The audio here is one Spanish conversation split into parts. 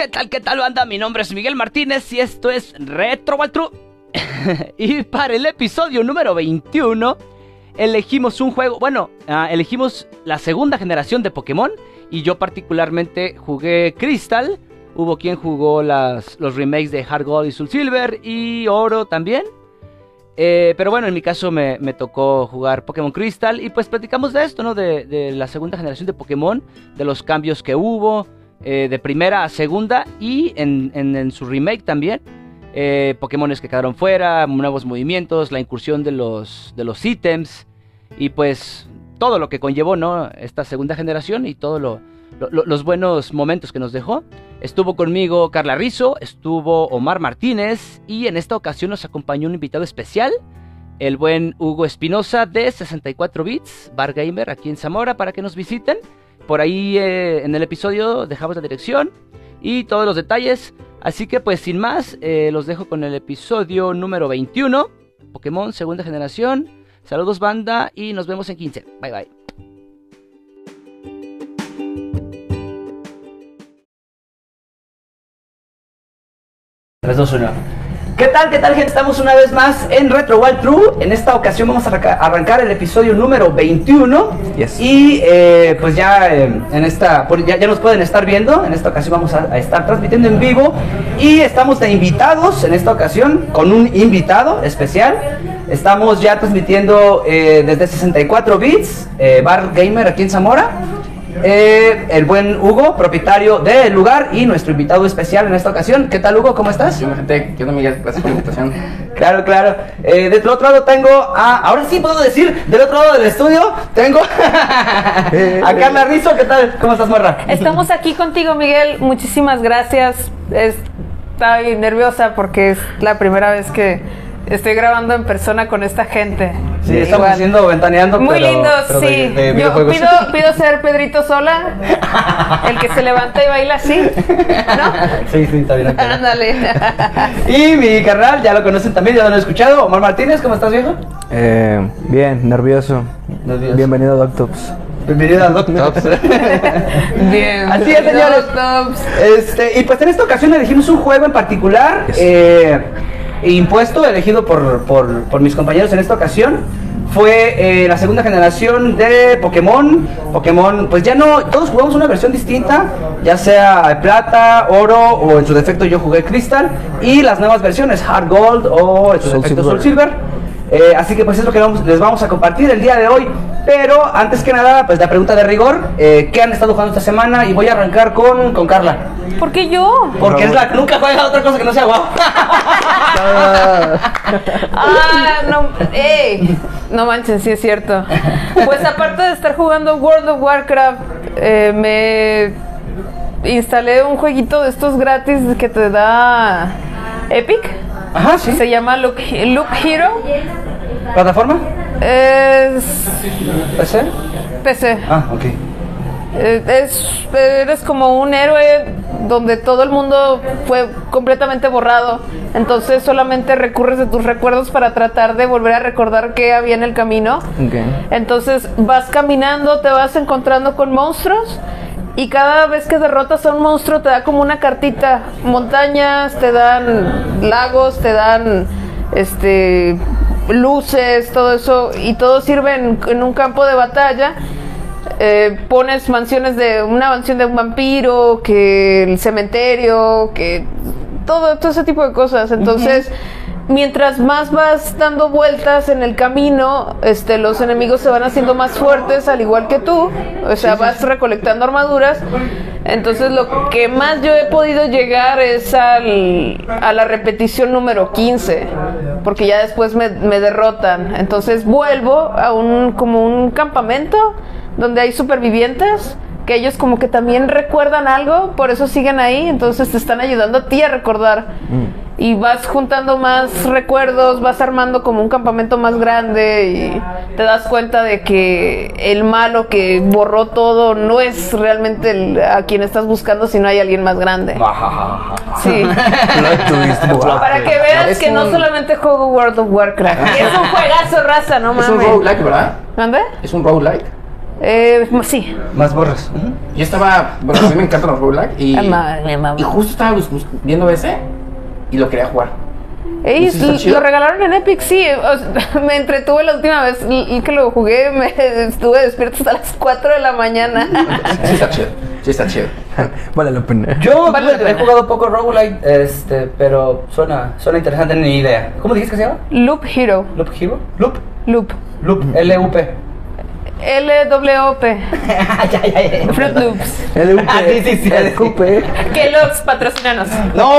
¿Qué tal, qué tal, banda? Mi nombre es Miguel Martínez y esto es Retro Wild True. y para el episodio número 21, elegimos un juego. Bueno, ah, elegimos la segunda generación de Pokémon. Y yo, particularmente, jugué Crystal. Hubo quien jugó las, los remakes de Hard Gold y Soul Silver y Oro también. Eh, pero bueno, en mi caso me, me, tocó jugar Pokémon Crystal y pues platicamos de esto, ¿no? De la segunda generación de Pokémon, de los cambios que hubo, eh, de primera a segunda y en, en, su remake también. Eh, Pokémones que quedaron fuera, nuevos movimientos, la incursión de los, de los ítems y pues todo lo que conllevó, ¿no? Esta segunda generación y todos lo, lo, los buenos momentos que nos dejó. Estuvo conmigo Carla Rizzo, estuvo Omar Martínez y en esta ocasión nos acompañó un invitado especial, el buen Hugo Espinosa de 64 Bits, Bar Gamer, aquí en Zamora, para que nos visiten. Por ahí eh, en el episodio dejamos la dirección y todos los detalles. Así que pues sin más, eh, los dejo con el episodio número 21, Pokémon segunda generación. Saludos banda y nos vemos en 15. Bye bye. 3, 2, 1. ¿Qué tal, qué tal, gente? Estamos una vez más en Retro Wild True. En esta ocasión vamos a arrancar el episodio número 21. Yes. Y eh, pues ya eh, en esta, ya, ya, nos pueden estar viendo. En esta ocasión vamos a, a, estar transmitiendo en vivo. Y estamos de invitados en esta ocasión con un invitado especial. Estamos ya transmitiendo eh, desde 64 bits, eh, Bar Gamer aquí en Zamora. Eh, el buen Hugo, propietario del lugar y nuestro invitado especial en esta ocasión. ¿Qué tal, Hugo? ¿Cómo estás? Yo, gente, ¿qué onda, Miguel? Gracias por la invitación. claro, claro. Eh, del otro lado tengo a. Ahora sí puedo decir, del otro lado del estudio tengo a Carla Rizzo. ¿Qué tal? ¿Cómo estás, Morra? Estamos aquí contigo, Miguel. Muchísimas gracias. Estoy nerviosa porque es la primera vez que estoy grabando en persona con esta gente. Sí, estamos Igual. haciendo ventaneando. Muy pero, lindo, pero sí. de, de Yo pido, pido, ser Pedrito Sola, el que se levanta y baila así, ¿no? Sí, sí, está bien. Ándale. y mi carnal, ya lo conocen también, ya lo han escuchado. Omar Martínez, ¿cómo estás, viejo? Eh, bien, nervioso. nervioso. Bienvenido, Doctops. Bienvenido a Doctops. bien. Así es, señores. Este, y pues en esta ocasión elegimos un juego en particular. Yes. Eh, impuesto, elegido por, por, por, mis compañeros en esta ocasión. Fue eh, la segunda generación de Pokémon. Pokémon, pues ya no, todos jugamos una versión distinta, ya sea plata, oro o en su defecto yo jugué Crystal. Y las nuevas versiones, Hard Gold o en su Soul defecto Soul Silver. Eh, así que pues es lo que vamos, les vamos a compartir el día de hoy. Pero antes que nada, pues la pregunta de rigor, eh, ¿qué han estado jugando esta semana? Y voy a arrancar con, con Carla. ¿Por qué yo? Porque es la nunca juega otra cosa que no sea guau. ah, no, ey, no manches, sí es cierto. Pues aparte de estar jugando World of Warcraft, eh, me instalé un jueguito de estos gratis que te da Epic. Ajá, sí. Se llama Loop, Loop Hero. ¿Plataforma? Es. ¿PC? PC. Ah, ok. Es, eres como un héroe donde todo el mundo fue completamente borrado. Entonces solamente recurres de tus recuerdos para tratar de volver a recordar qué había en el camino. Okay. Entonces vas caminando, te vas encontrando con monstruos. Y cada vez que derrotas a un monstruo te da como una cartita. Montañas, te dan lagos, te dan este luces, todo eso. Y todo sirve en, en un campo de batalla. Eh, pones mansiones de una mansión de un vampiro, que el cementerio, que todo, todo ese tipo de cosas. Entonces, uh -huh. Mientras más vas dando vueltas en el camino, este, los enemigos se van haciendo más fuertes, al igual que tú. O sea, vas recolectando armaduras. Entonces, lo que más yo he podido llegar es al, a la repetición número 15, porque ya después me, me derrotan. Entonces, vuelvo a un como un campamento donde hay supervivientes que ellos como que también recuerdan algo, por eso siguen ahí, entonces te están ayudando a ti a recordar. Mm. Y vas juntando más recuerdos, vas armando como un campamento más grande y te das cuenta de que el malo que borró todo no es realmente el, a quien estás buscando, sino hay alguien más grande. sí. Para que veas que no solamente juego World of Warcraft. es un juegazo raza, no mames. Es un roguelike, ¿verdad? ¿Dónde? Es un roguelike. Eh, sí. Más borras. Yo estaba, bueno, a mí me encantan los roguelike y, Ah, y justo estaba viendo ese y lo quería jugar. Ey, lo regalaron en Epic, sí. o sea, me entretuve la última vez l- que lo jugué. Me estuve despierto hasta las 4 de la mañana. Sí está chido, sí está chido. Vale la pena. Yo Vale la he jugado poco roguelite, este, pero suena, suena interesante, ni idea. ¿Cómo dijiste que se llama? Loop Hero. Loop Hero? Loop. Loop. Loop. L-U-P. L-W-P. Fruit Loops. LUP. Ah, sí, sí, sí. LUP. Kellogg's, patrocínanos. ¡No!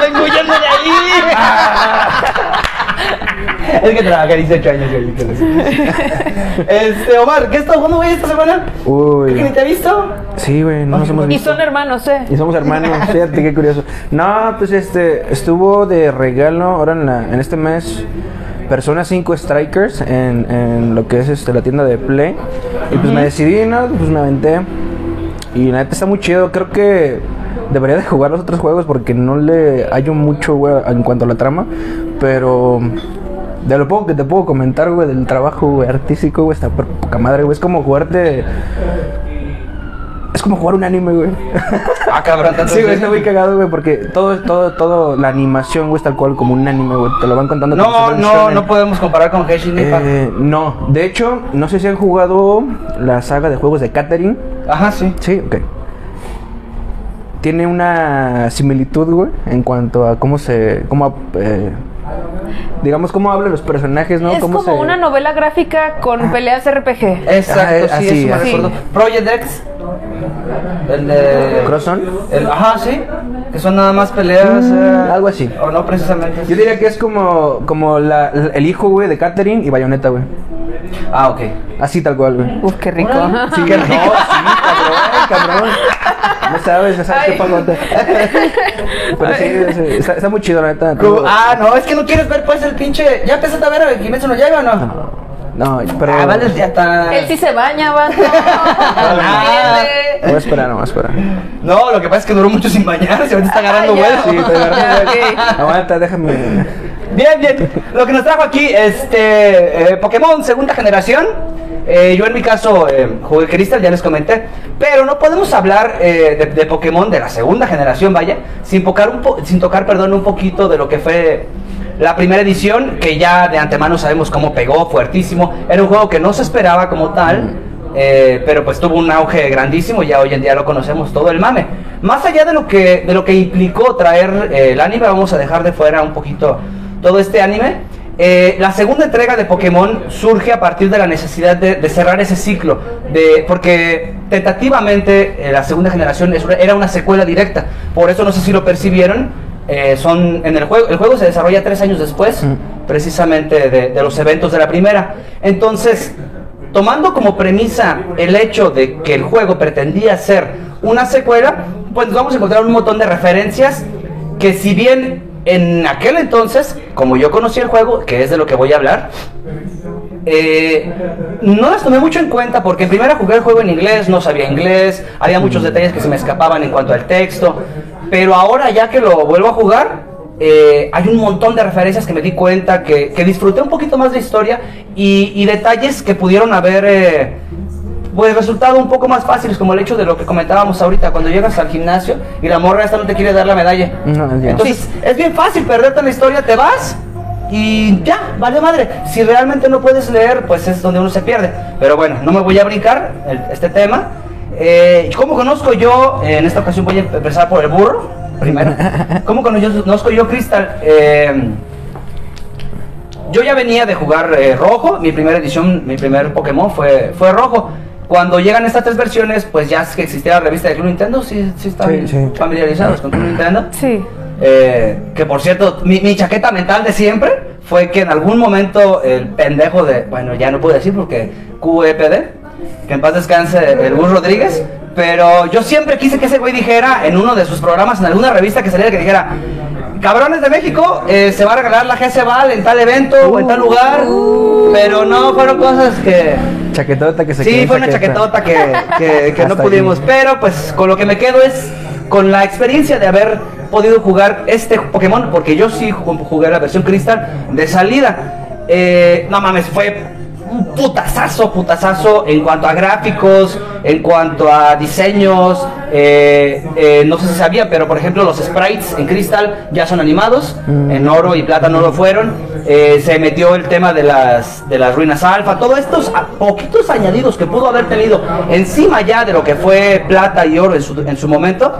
¡Vengo huyendo de ahí! es que trabajé 18 años lo- Este, Omar, ¿qué estás jugando, güey, esta semana? ¿Qué que ni Uy. te he visto? Sí, güey, no nos hemos Y visto. son hermanos, ¿eh? Y somos hermanos, fíjate qué curioso. No, pues este, estuvo de regalo ahora en, la- en este mes Persona 5 Strikers en, en lo que es este, la tienda de Play. Y pues me decidí, ¿no? Pues me aventé. Y la neta está muy chido. Creo que debería de jugar los otros juegos porque no le hallo mucho, güey, en cuanto a la trama. Pero de lo poco que te puedo comentar, güey, del trabajo güey, artístico, güey, está por poca madre, güey. Es como jugarte. Es como jugar un anime, güey. Ah, cabrón, tanto Sí, güey, está muy cagado, güey, porque todo, todo, todo, la animación, güey, es tal cual como un anime, güey. Te lo van contando No, no, no podemos comparar con Henshin Impact. Eh, no, de hecho, no sé si han jugado la saga de juegos de Catherine. Ajá, sí. Sí, ok. Tiene una similitud, güey, en cuanto a cómo se. cómo. eh, digamos, cómo hablan los personajes, ¿no? es Cómo como se- una novela gráfica con peleas RPG. Exacto, Ah, sí, así, eso me recuerdo. Project X. El de. ¿Cross-on? el- ajá, sí. Que son nada más peleas. Mm, eh, algo así. O no precisamente. Yo diría que es como, como la- el hijo, güey, de Catherine y Bayonetta, güey. Ah, ok. Así tal cual, güey. Uf, qué rico. Sí, que no, sí, cabrón, cabrón. No sabes, no sabes Ay. qué pagote. Pero sí, sí, está, está muy chido, la neta. Ah, no, es que no quieres ver pues el pinche. ¿Ya empezaste a ver a Kimetsu no llega o no? No, pero. Ah, vale, ya está. Él sí se baña, vato. Ah. Entiende. Voy a esperar, no voy a esperar. No, lo que pasa es que duró mucho sin bañarse, ahorita está agarrando Ah, vuelo. Sí, estoy agarrando. Ok. Aguanta, déjame. Bien, bien. Lo que nos trajo aquí, este, eh, Pokémon segunda generación. Eh, yo en mi caso eh, jugué Crystal, ya les comenté. Pero no podemos hablar eh, de, de Pokémon de la segunda generación, vaya, sin tocar, un po- sin tocar perdón, un poquito de lo que fue la primera edición, que ya de antemano sabemos cómo pegó, fuertísimo. Era un juego que no se esperaba como tal. eh, pero pues tuvo un auge grandísimo ya hoy en día lo conocemos todo el mame. Más allá de lo que, de lo que implicó traer eh, el anime, vamos a dejar de fuera un poquito todo este anime. Eh, la segunda entrega de Pokémon surge a partir de la necesidad de, de cerrar ese ciclo, de, porque tentativamente eh, la segunda generación era una secuela directa, por eso no sé si lo percibieron, eh, son en el juego, el juego se desarrolla tres años después, precisamente de, de los eventos de la primera, entonces tomando como premisa el hecho de que el juego pretendía ser una secuela, pues vamos a encontrar un montón de referencias que si bien en aquel entonces, como yo conocí el juego, que es de lo que voy a hablar, eh, no las tomé mucho en cuenta porque en primera jugué el juego en inglés, no sabía inglés, había muchos detalles que se me escapaban en cuanto al texto, pero ahora ya que lo vuelvo a jugar, eh, hay un montón de referencias que me di cuenta, que, que disfruté un poquito más de historia y, y detalles que pudieron haber... eh, pues resultado un poco más fáciles, como el hecho de lo que comentábamos ahorita, cuando llegas al gimnasio y la morra esta no te quiere dar la medalla. No. Entonces, es bien fácil perderte en la historia, te vas y ya, vale madre. Si realmente no puedes leer, pues es donde uno se pierde. Pero bueno, no me voy a brincar el- este tema. Eh, ¿Cómo conozco yo? eh, en esta ocasión voy a empezar por el burro, primero. ¿Cómo conozco yo Crystal? Eh, yo ya venía de jugar eh, rojo, mi primera edición, mi primer Pokémon fue, fue rojo. Cuando llegan estas tres versiones, pues ya es que existía la revista de Club Nintendo, sí, sí están Sí, sí. familiarizados con Club Nintendo. Sí. Eh, que por cierto, mi, mi chaqueta mental de siempre fue que en algún momento el pendejo de, bueno, ya no puedo decir porque QEPD, que en paz descanse el Gus Rodríguez, pero yo siempre quise que ese güey dijera en uno de sus programas, en alguna revista que saliera, que dijera, cabrones de México, eh, se va a regalar la GC Val en tal evento o en tal lugar, pero no fueron cosas que... Chaquetota que se Sí, fue una chaquetota que, que- que no pudimos. ahí. Pero pues con lo que me quedo es con la experiencia de haber podido jugar este Pokémon, porque yo sí ju- jugué la versión Crystal de salida. Eh, no mames, fue un putazazo, putazazo en cuanto a gráficos, en cuanto a diseños. eh, eh, no sé si sabían, pero por ejemplo los sprites en Crystal ya son animados, en oro y plata no lo fueron. Eh, se metió el tema de las, de las ruinas alfa, todos estos a- poquitos añadidos que pudo haber tenido encima ya de lo que fue plata y oro en su, en su momento.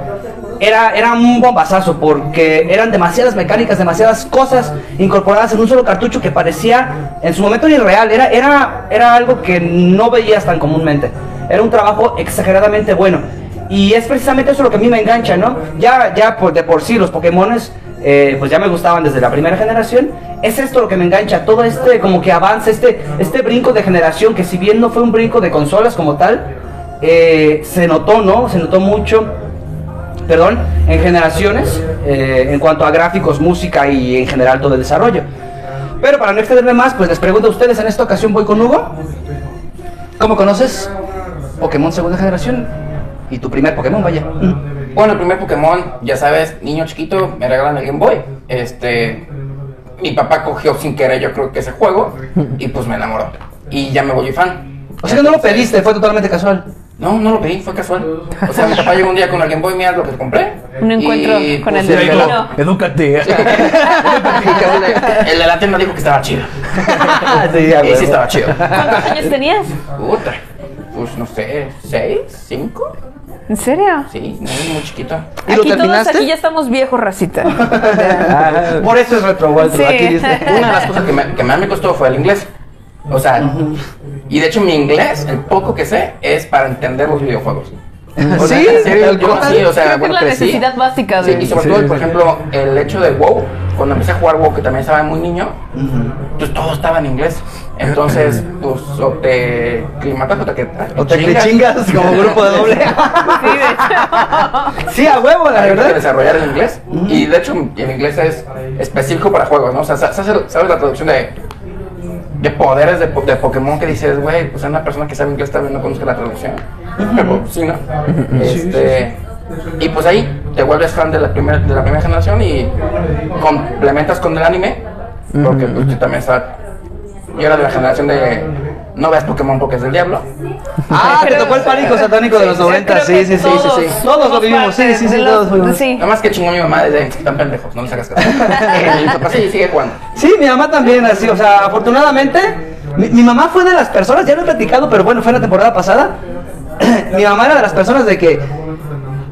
Era, era un bombazazo porque eran demasiadas mecánicas, demasiadas cosas incorporadas en un solo cartucho que parecía en su momento irreal. Era, era, era algo que no veías tan comúnmente. Era un trabajo exageradamente bueno. Y es precisamente eso lo que a mí me engancha, ¿no? Ya, ya por, de por sí los Pokémones, eh, pues ya me gustaban desde la primera generación. Es esto lo que me engancha, todo este como que avance, este, este brinco de generación que si bien no fue un brinco de consolas como tal, eh, se notó, ¿no? Se notó mucho perdón, en generaciones, eh, en cuanto a gráficos, música y en general todo el desarrollo. Pero para no extenderme más, pues les pregunto a ustedes, en esta ocasión voy con Hugo. ¿Cómo conoces Pokémon segunda generación? Y tu primer Pokémon, vaya. Bueno, el primer Pokémon, ya sabes, niño chiquito, me regalan el Game Boy. Este. Mi papá cogió sin querer, yo creo que ese juego, y pues me enamoró. Y ya me volví fan. O sea que no lo pediste, fue totalmente casual. No, no lo pedí, fue casual. O sea, mi papá llegó un día con el Game Boy, mira lo que compré. Un encuentro y, con pues, el de destino. la- Edúcate. El de la tienda dijo que estaba chido. sí, ya, Y güey. sí estaba chido. ¿Cuántos años tenías? Puta. Pues no sé, ¿seis? ¿Cinco? ¿En serio? Sí, muy, chiquito. ¿Y lo aquí todos aquí ya estamos viejos, racita. Ah, por eso es retro, Walter. Sí. Aquí dice. Una de las cosas que, me- que más me costó fue el inglés. O sea, y de hecho mi inglés, el poco que sé, es para entender los videojuegos. O sea, ¿Sí? en serio, ¿Tal yo cual? sí, o sea, Creo que es bueno, la crecí. necesidad básica Sí, de... y sobre Sí, todo, sí, por sí. ejemplo, el hecho de WoW, cuando empecé a jugar WoW, que también estaba muy niño, pues todo estaba en inglés. Entonces, pues, o te climatas o te, O te chingas como grupo de doble. Sí, de hecho. sí, a huevo, la Hay que verdad. desarrollar el inglés. Y de hecho, el inglés es específico para juegos, ¿no? O sea, sa- sa- sabes la traducción de, de poderes de, po- de Pokémon que dices, güey, pues una persona que sabe inglés tal vez no conozca la traducción. Pero sí, ¿no? Este. Y pues ahí te vuelves fan de la, primer, de la primera generación y complementas con el anime. Porque pues yo también estaba. Yo era de la generación de. No veas Pokémon porque es del diablo. Ah, te tocó el pánico satánico de los 90. Creo Sí, sí, sí, sí, todos sí. Todos lo vivimos, sí, sí, sí, todos fuimos. Sí. Nada más que chingón mi mamá desde están pendejos, no les hagas caso. Mi papá sí, sigue jugando. Sí, mi mamá también, así, o sea, afortunadamente, mi, mi mamá fue de las personas, ya lo he platicado, pero bueno, fue la temporada pasada. mi mamá era de las personas de que,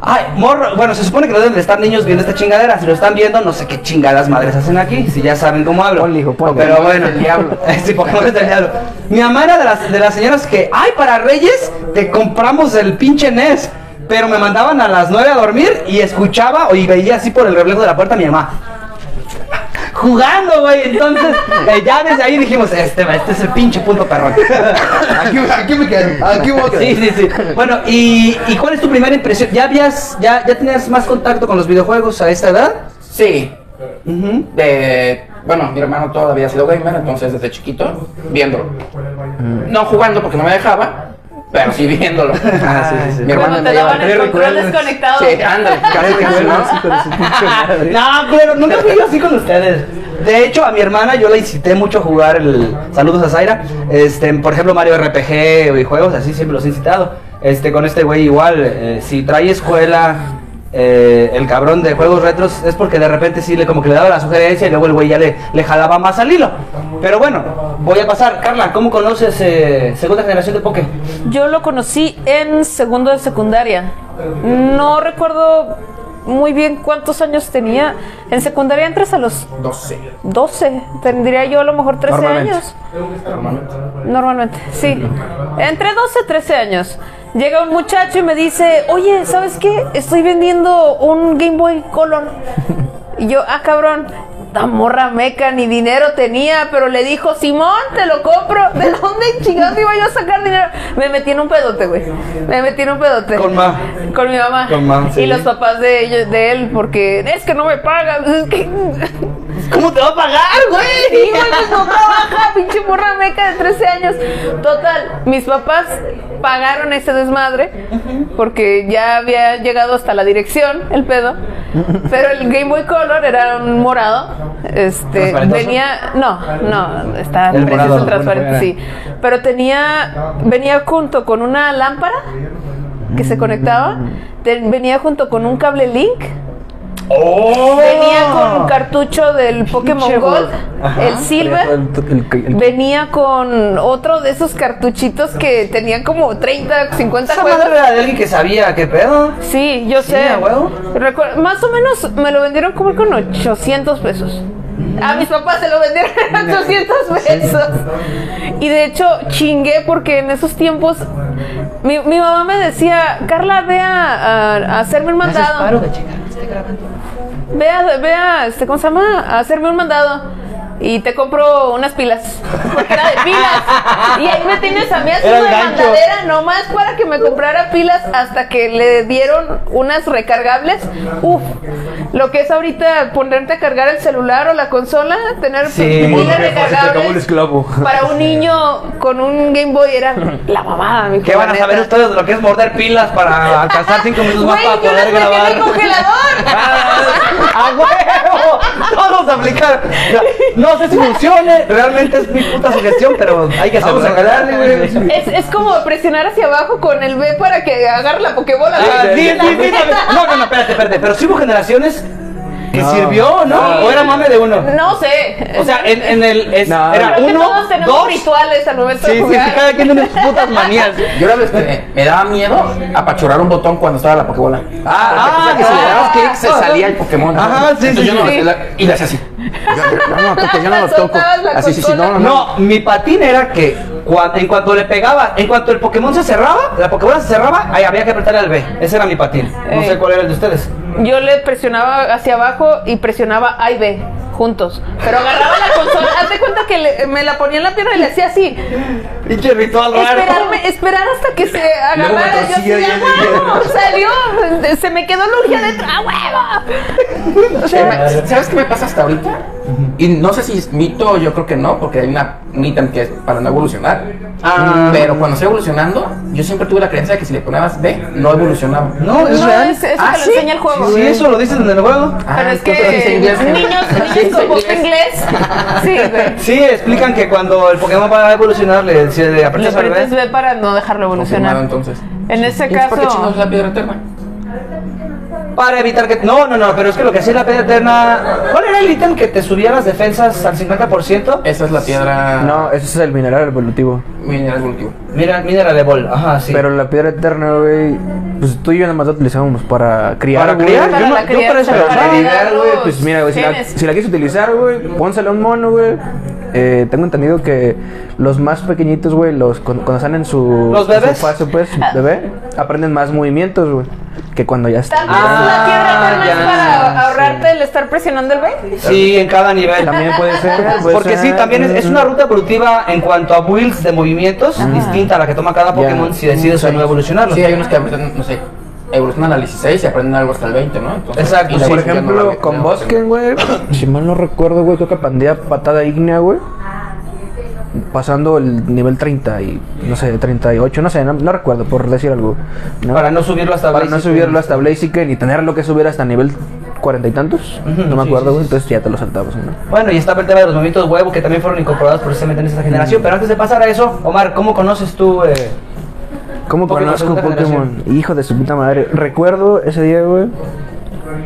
ay, morro, bueno, se supone que no deben de estar niños viendo esta chingadera, si lo están viendo, no sé qué chingadas madres hacen aquí, si ya saben cómo hablo. Ponle, hijo, ponle. Pero bueno, del diablo. sí, Pokémon es del diablo. Mi mamá era de las, de las señoras que, ay, para Reyes, te compramos el pinche NES. Pero me mandaban a las 9 a dormir y escuchaba o y veía así por el reflejo de la puerta a mi mamá jugando, güey. Entonces, eh, ya desde ahí dijimos, este, este es el pinche punto perrón. Aquí, aquí me quedo. Aquí me quedo. Sí, sí, sí. Bueno, ¿y, y cuál es tu primera impresión? ¿Ya habías, ya, ya tenías más contacto con los videojuegos a esta edad? Sí. De, bueno, mi hermano todavía ha sido gamer, entonces desde chiquito, viéndolo. No jugando porque no me dejaba, pero sí viéndolo. Ah, sí, sí, sí. Mi hermano Cuando me te lleva. el control desconectado. Sí, ándale, casi casi, ¿no? No, pero nunca fui yo así con ustedes. De hecho, a mi hermana yo la incité mucho a jugar el. Saludos a Zaira. Este, por ejemplo, Mario RPG y juegos así siempre los he incitado. Este, con este güey igual. eh, si trae escuela. Eh, el cabrón de juegos retros es porque de repente sí le como que le daba la sugerencia y luego el güey ya le, le jalaba más al hilo. Pero bueno, voy a pasar. Carla, ¿cómo conoces eh, segunda generación de Poké? Yo lo conocí en segundo de secundaria. No recuerdo muy bien cuántos años tenía. En secundaria entras a los 12. 12. Tendría yo a lo mejor 13 Normalmente. años. Normalmente. Normalmente, sí. Entre 12 y 13 años. Llega un muchacho y me dice, oye, ¿sabes qué? Estoy vendiendo un Game Boy Color. Y yo, ah, cabrón, la morra meca ni dinero tenía, pero le dijo, Simón, te lo compro. ¿De dónde chingados iba yo a sacar dinero? Me metí en un pedote, güey. Me metí en un pedote. Con ma. Con mi mamá. Con ma, sí. Y los papás de, ellos, de él, porque es que no me pagan. ¿Cómo te va a pagar, güey? Sí, güey, pues no trabaja, pinche morra meca de 13 años. Total, mis papás pagaron ese desmadre porque ya había llegado hasta la dirección el pedo. Pero el Game Boy Color era un morado. Este venía, no, no, está El precioso, morado, transparente, bueno, sí. Pero tenía, venía junto con una lámpara que se conectaba, venía junto con un cable Link. ¡Oh! Venía con un cartucho del Pokémon Gold, el Silver. El- el- el- Venía con otro de esos cartuchitos que tenían como 30, 50 Esa juegos. madre era de alguien que sabía qué pedo. Sí, yo Sí, sé. Recuer- más o menos me lo vendieron como con 800 pesos. A mis papás se lo vendieron en 800 pesos. Y de hecho chingué porque en esos tiempos mi, mi mamá me decía, Carla, ve a, a- a hacerme un mandado. Ve a, ve a, este, ¿cómo se llama? A hacerme un mandado. Y te compro unas pilas. Porque era de pilas. Y ahí me tienes a mí haciendo de mandadera nomás para que me comprara pilas hasta que le dieron unas recargables. Uf, lo que es ahorita ponerte a cargar el celular o la consola, tener Sí. pilas recargables. Para un niño con un Game Boy era la mamada, mi ¿Qué van a saber ustedes de lo que es morder pilas para alcanzar 5 minutos más para poder en grabar? el congelador. ¡A huevo! A aplicar. No sé si funcione, realmente es mi puta sugestión, pero hay que hacerlo. Vamos a calarle, güey. Es, es como presionar hacia abajo con el B para que agarre la Pokébola. Ah, güey. sí, sí, sí. No, no, no, espérate, espérate. Pero sí hubo generaciones que No. sirvió, ¿no? Sí. ¿O era mame de uno? No sé. O sea, en, en el. es- No. era Creo que uno, todos tenemos dos. rituales al momento Sí, de sí, jugar. sí, cada quien tiene sus putas manías. Yo la vez que me daba miedo apachurrar un botón cuando estaba la Pokébola. Ah, Porque tú sabes que si le dabas clic se ah, salía el Pokémon. Ajá, sí, Entonces sí, yo no sí. la- Y le hacía así. Yo, no, no, toco, yo no lo toco. Así, sí, sí, no, no, no. No, mi patín era que cua- en cuanto le pegaba, en cuanto el Pokémon se cerraba, la Pokébola se cerraba, ahí había que apretar el B. Ese era mi patín. No sé cuál era el de ustedes. Yo le presionaba hacia abajo y presionaba A y B juntos. Pero agarraba la consola. Haz de cuenta que le- me la ponía en la pierna y le hacía así. Pinche ritual raro. Esperarme, esperar hasta que se agarrara. Yo así, torcía y ¡a él huevo! Salió. Se me quedó la urgia dentro. ¡A huevo! O Sí, sea, me- ¿Sabes qué me pasa hasta ahorita? Y no sé si es mito, yo creo que no, porque hay una mita que es para no evolucionar. Ah. Pero cuando estoy evolucionando, yo siempre tuve la creencia de que si le ponías B, no evolucionaba. No, es no, real. es, eso Ah, te lo ¿sí? enseña el juego. Sí, eso lo dices en el juego. Ah, Pero es sí que inglés. niños, Sí niños inglés. inglés. Sí, güey. Sí, explican que cuando el Pokémon va a evolucionar, le, si le Le aprietas al B. Para no dejarlo Confirmado, evolucionar. entonces. En ese ¿Y ¿Por qué caso. la piedra eterna? Para evitar que. No, no, no, pero es que lo que hacía la piedra eterna. ¿Cuál era el ítem que te subía las defensas al 50%? Esa es la piedra No, ese es el mineral evolutivo. mineral evolutivo. Mira, Mineral Ball, ajá, sí. Pero la piedra eterna, güey, pues tú y yo nada más la utilizábamos para criar. ¿Para güey. criar? Para Yo la no- yo crianza, para eso para usaba. Güey, los pues mira, güey, si la, si la quieres utilizar, güey, pónsela a un mono, güey. Eh, tengo entendido que los más pequeñitos, güey, los cuando, cuando están en su, ¿Los en su fase, pues, bebé, aprenden más movimientos, güey, que cuando ya están. Ah, la es ya, para ahorrarte el estar presionando el B. Sí, en cada nivel. También puede ser. puede Porque sí, también es, es una ruta evolutiva en cuanto a builds de movimientos distinta a la que toma cada Pokémon si decides o no evolucionarlo. Sí, hay unos que aprenden, no sé, evolucionan al 16 y aprenden algo hasta el 20, ¿no? Entonces, Exacto, y sí, Por no ejemplo, con Bosken, güey, si mal no recuerdo, güey, creo que pandea patada ígnea, güey. Pasando el nivel 30 y, no sé, 38, no sé, no, no recuerdo, por decir algo. ¿no? Para no subirlo hasta Para no subirlo hasta Blaziken y tenerlo que subir hasta nivel cuarenta y tantos. No me sí, acuerdo, sí, güey, entonces ya te lo saltamos, ¿no? Bueno, y estaba el tema de los movimientos huevo que también fueron incorporados precisamente en esta generación. Pero antes de pasar a eso, Omar, ¿cómo conoces tú? eh, ¿Cómo Pokémon conozco Pokémon? Hijo de su puta madre. Recuerdo ese día, güey.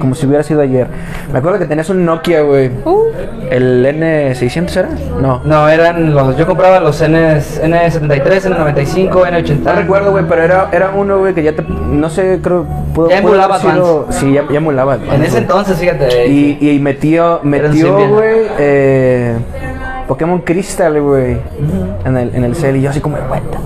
Como si hubiera sido ayer. Me acuerdo que tenías un Nokia, güey. Uh, ¿El N600 era? No. No, eran los. Yo compraba los Ns, N73, N95, N80. No recuerdo, güey, pero era, era uno, güey, que ya te. No sé, creo. Pudo, Ya emulaba Advance. Sí, ya, ya emulaba. En Advance, ese güey. entonces, fíjate. Y, y metió, metió, güey, eh, Pokémon Crystal, güey, en el, en el cel. Y yo así como de vuelta.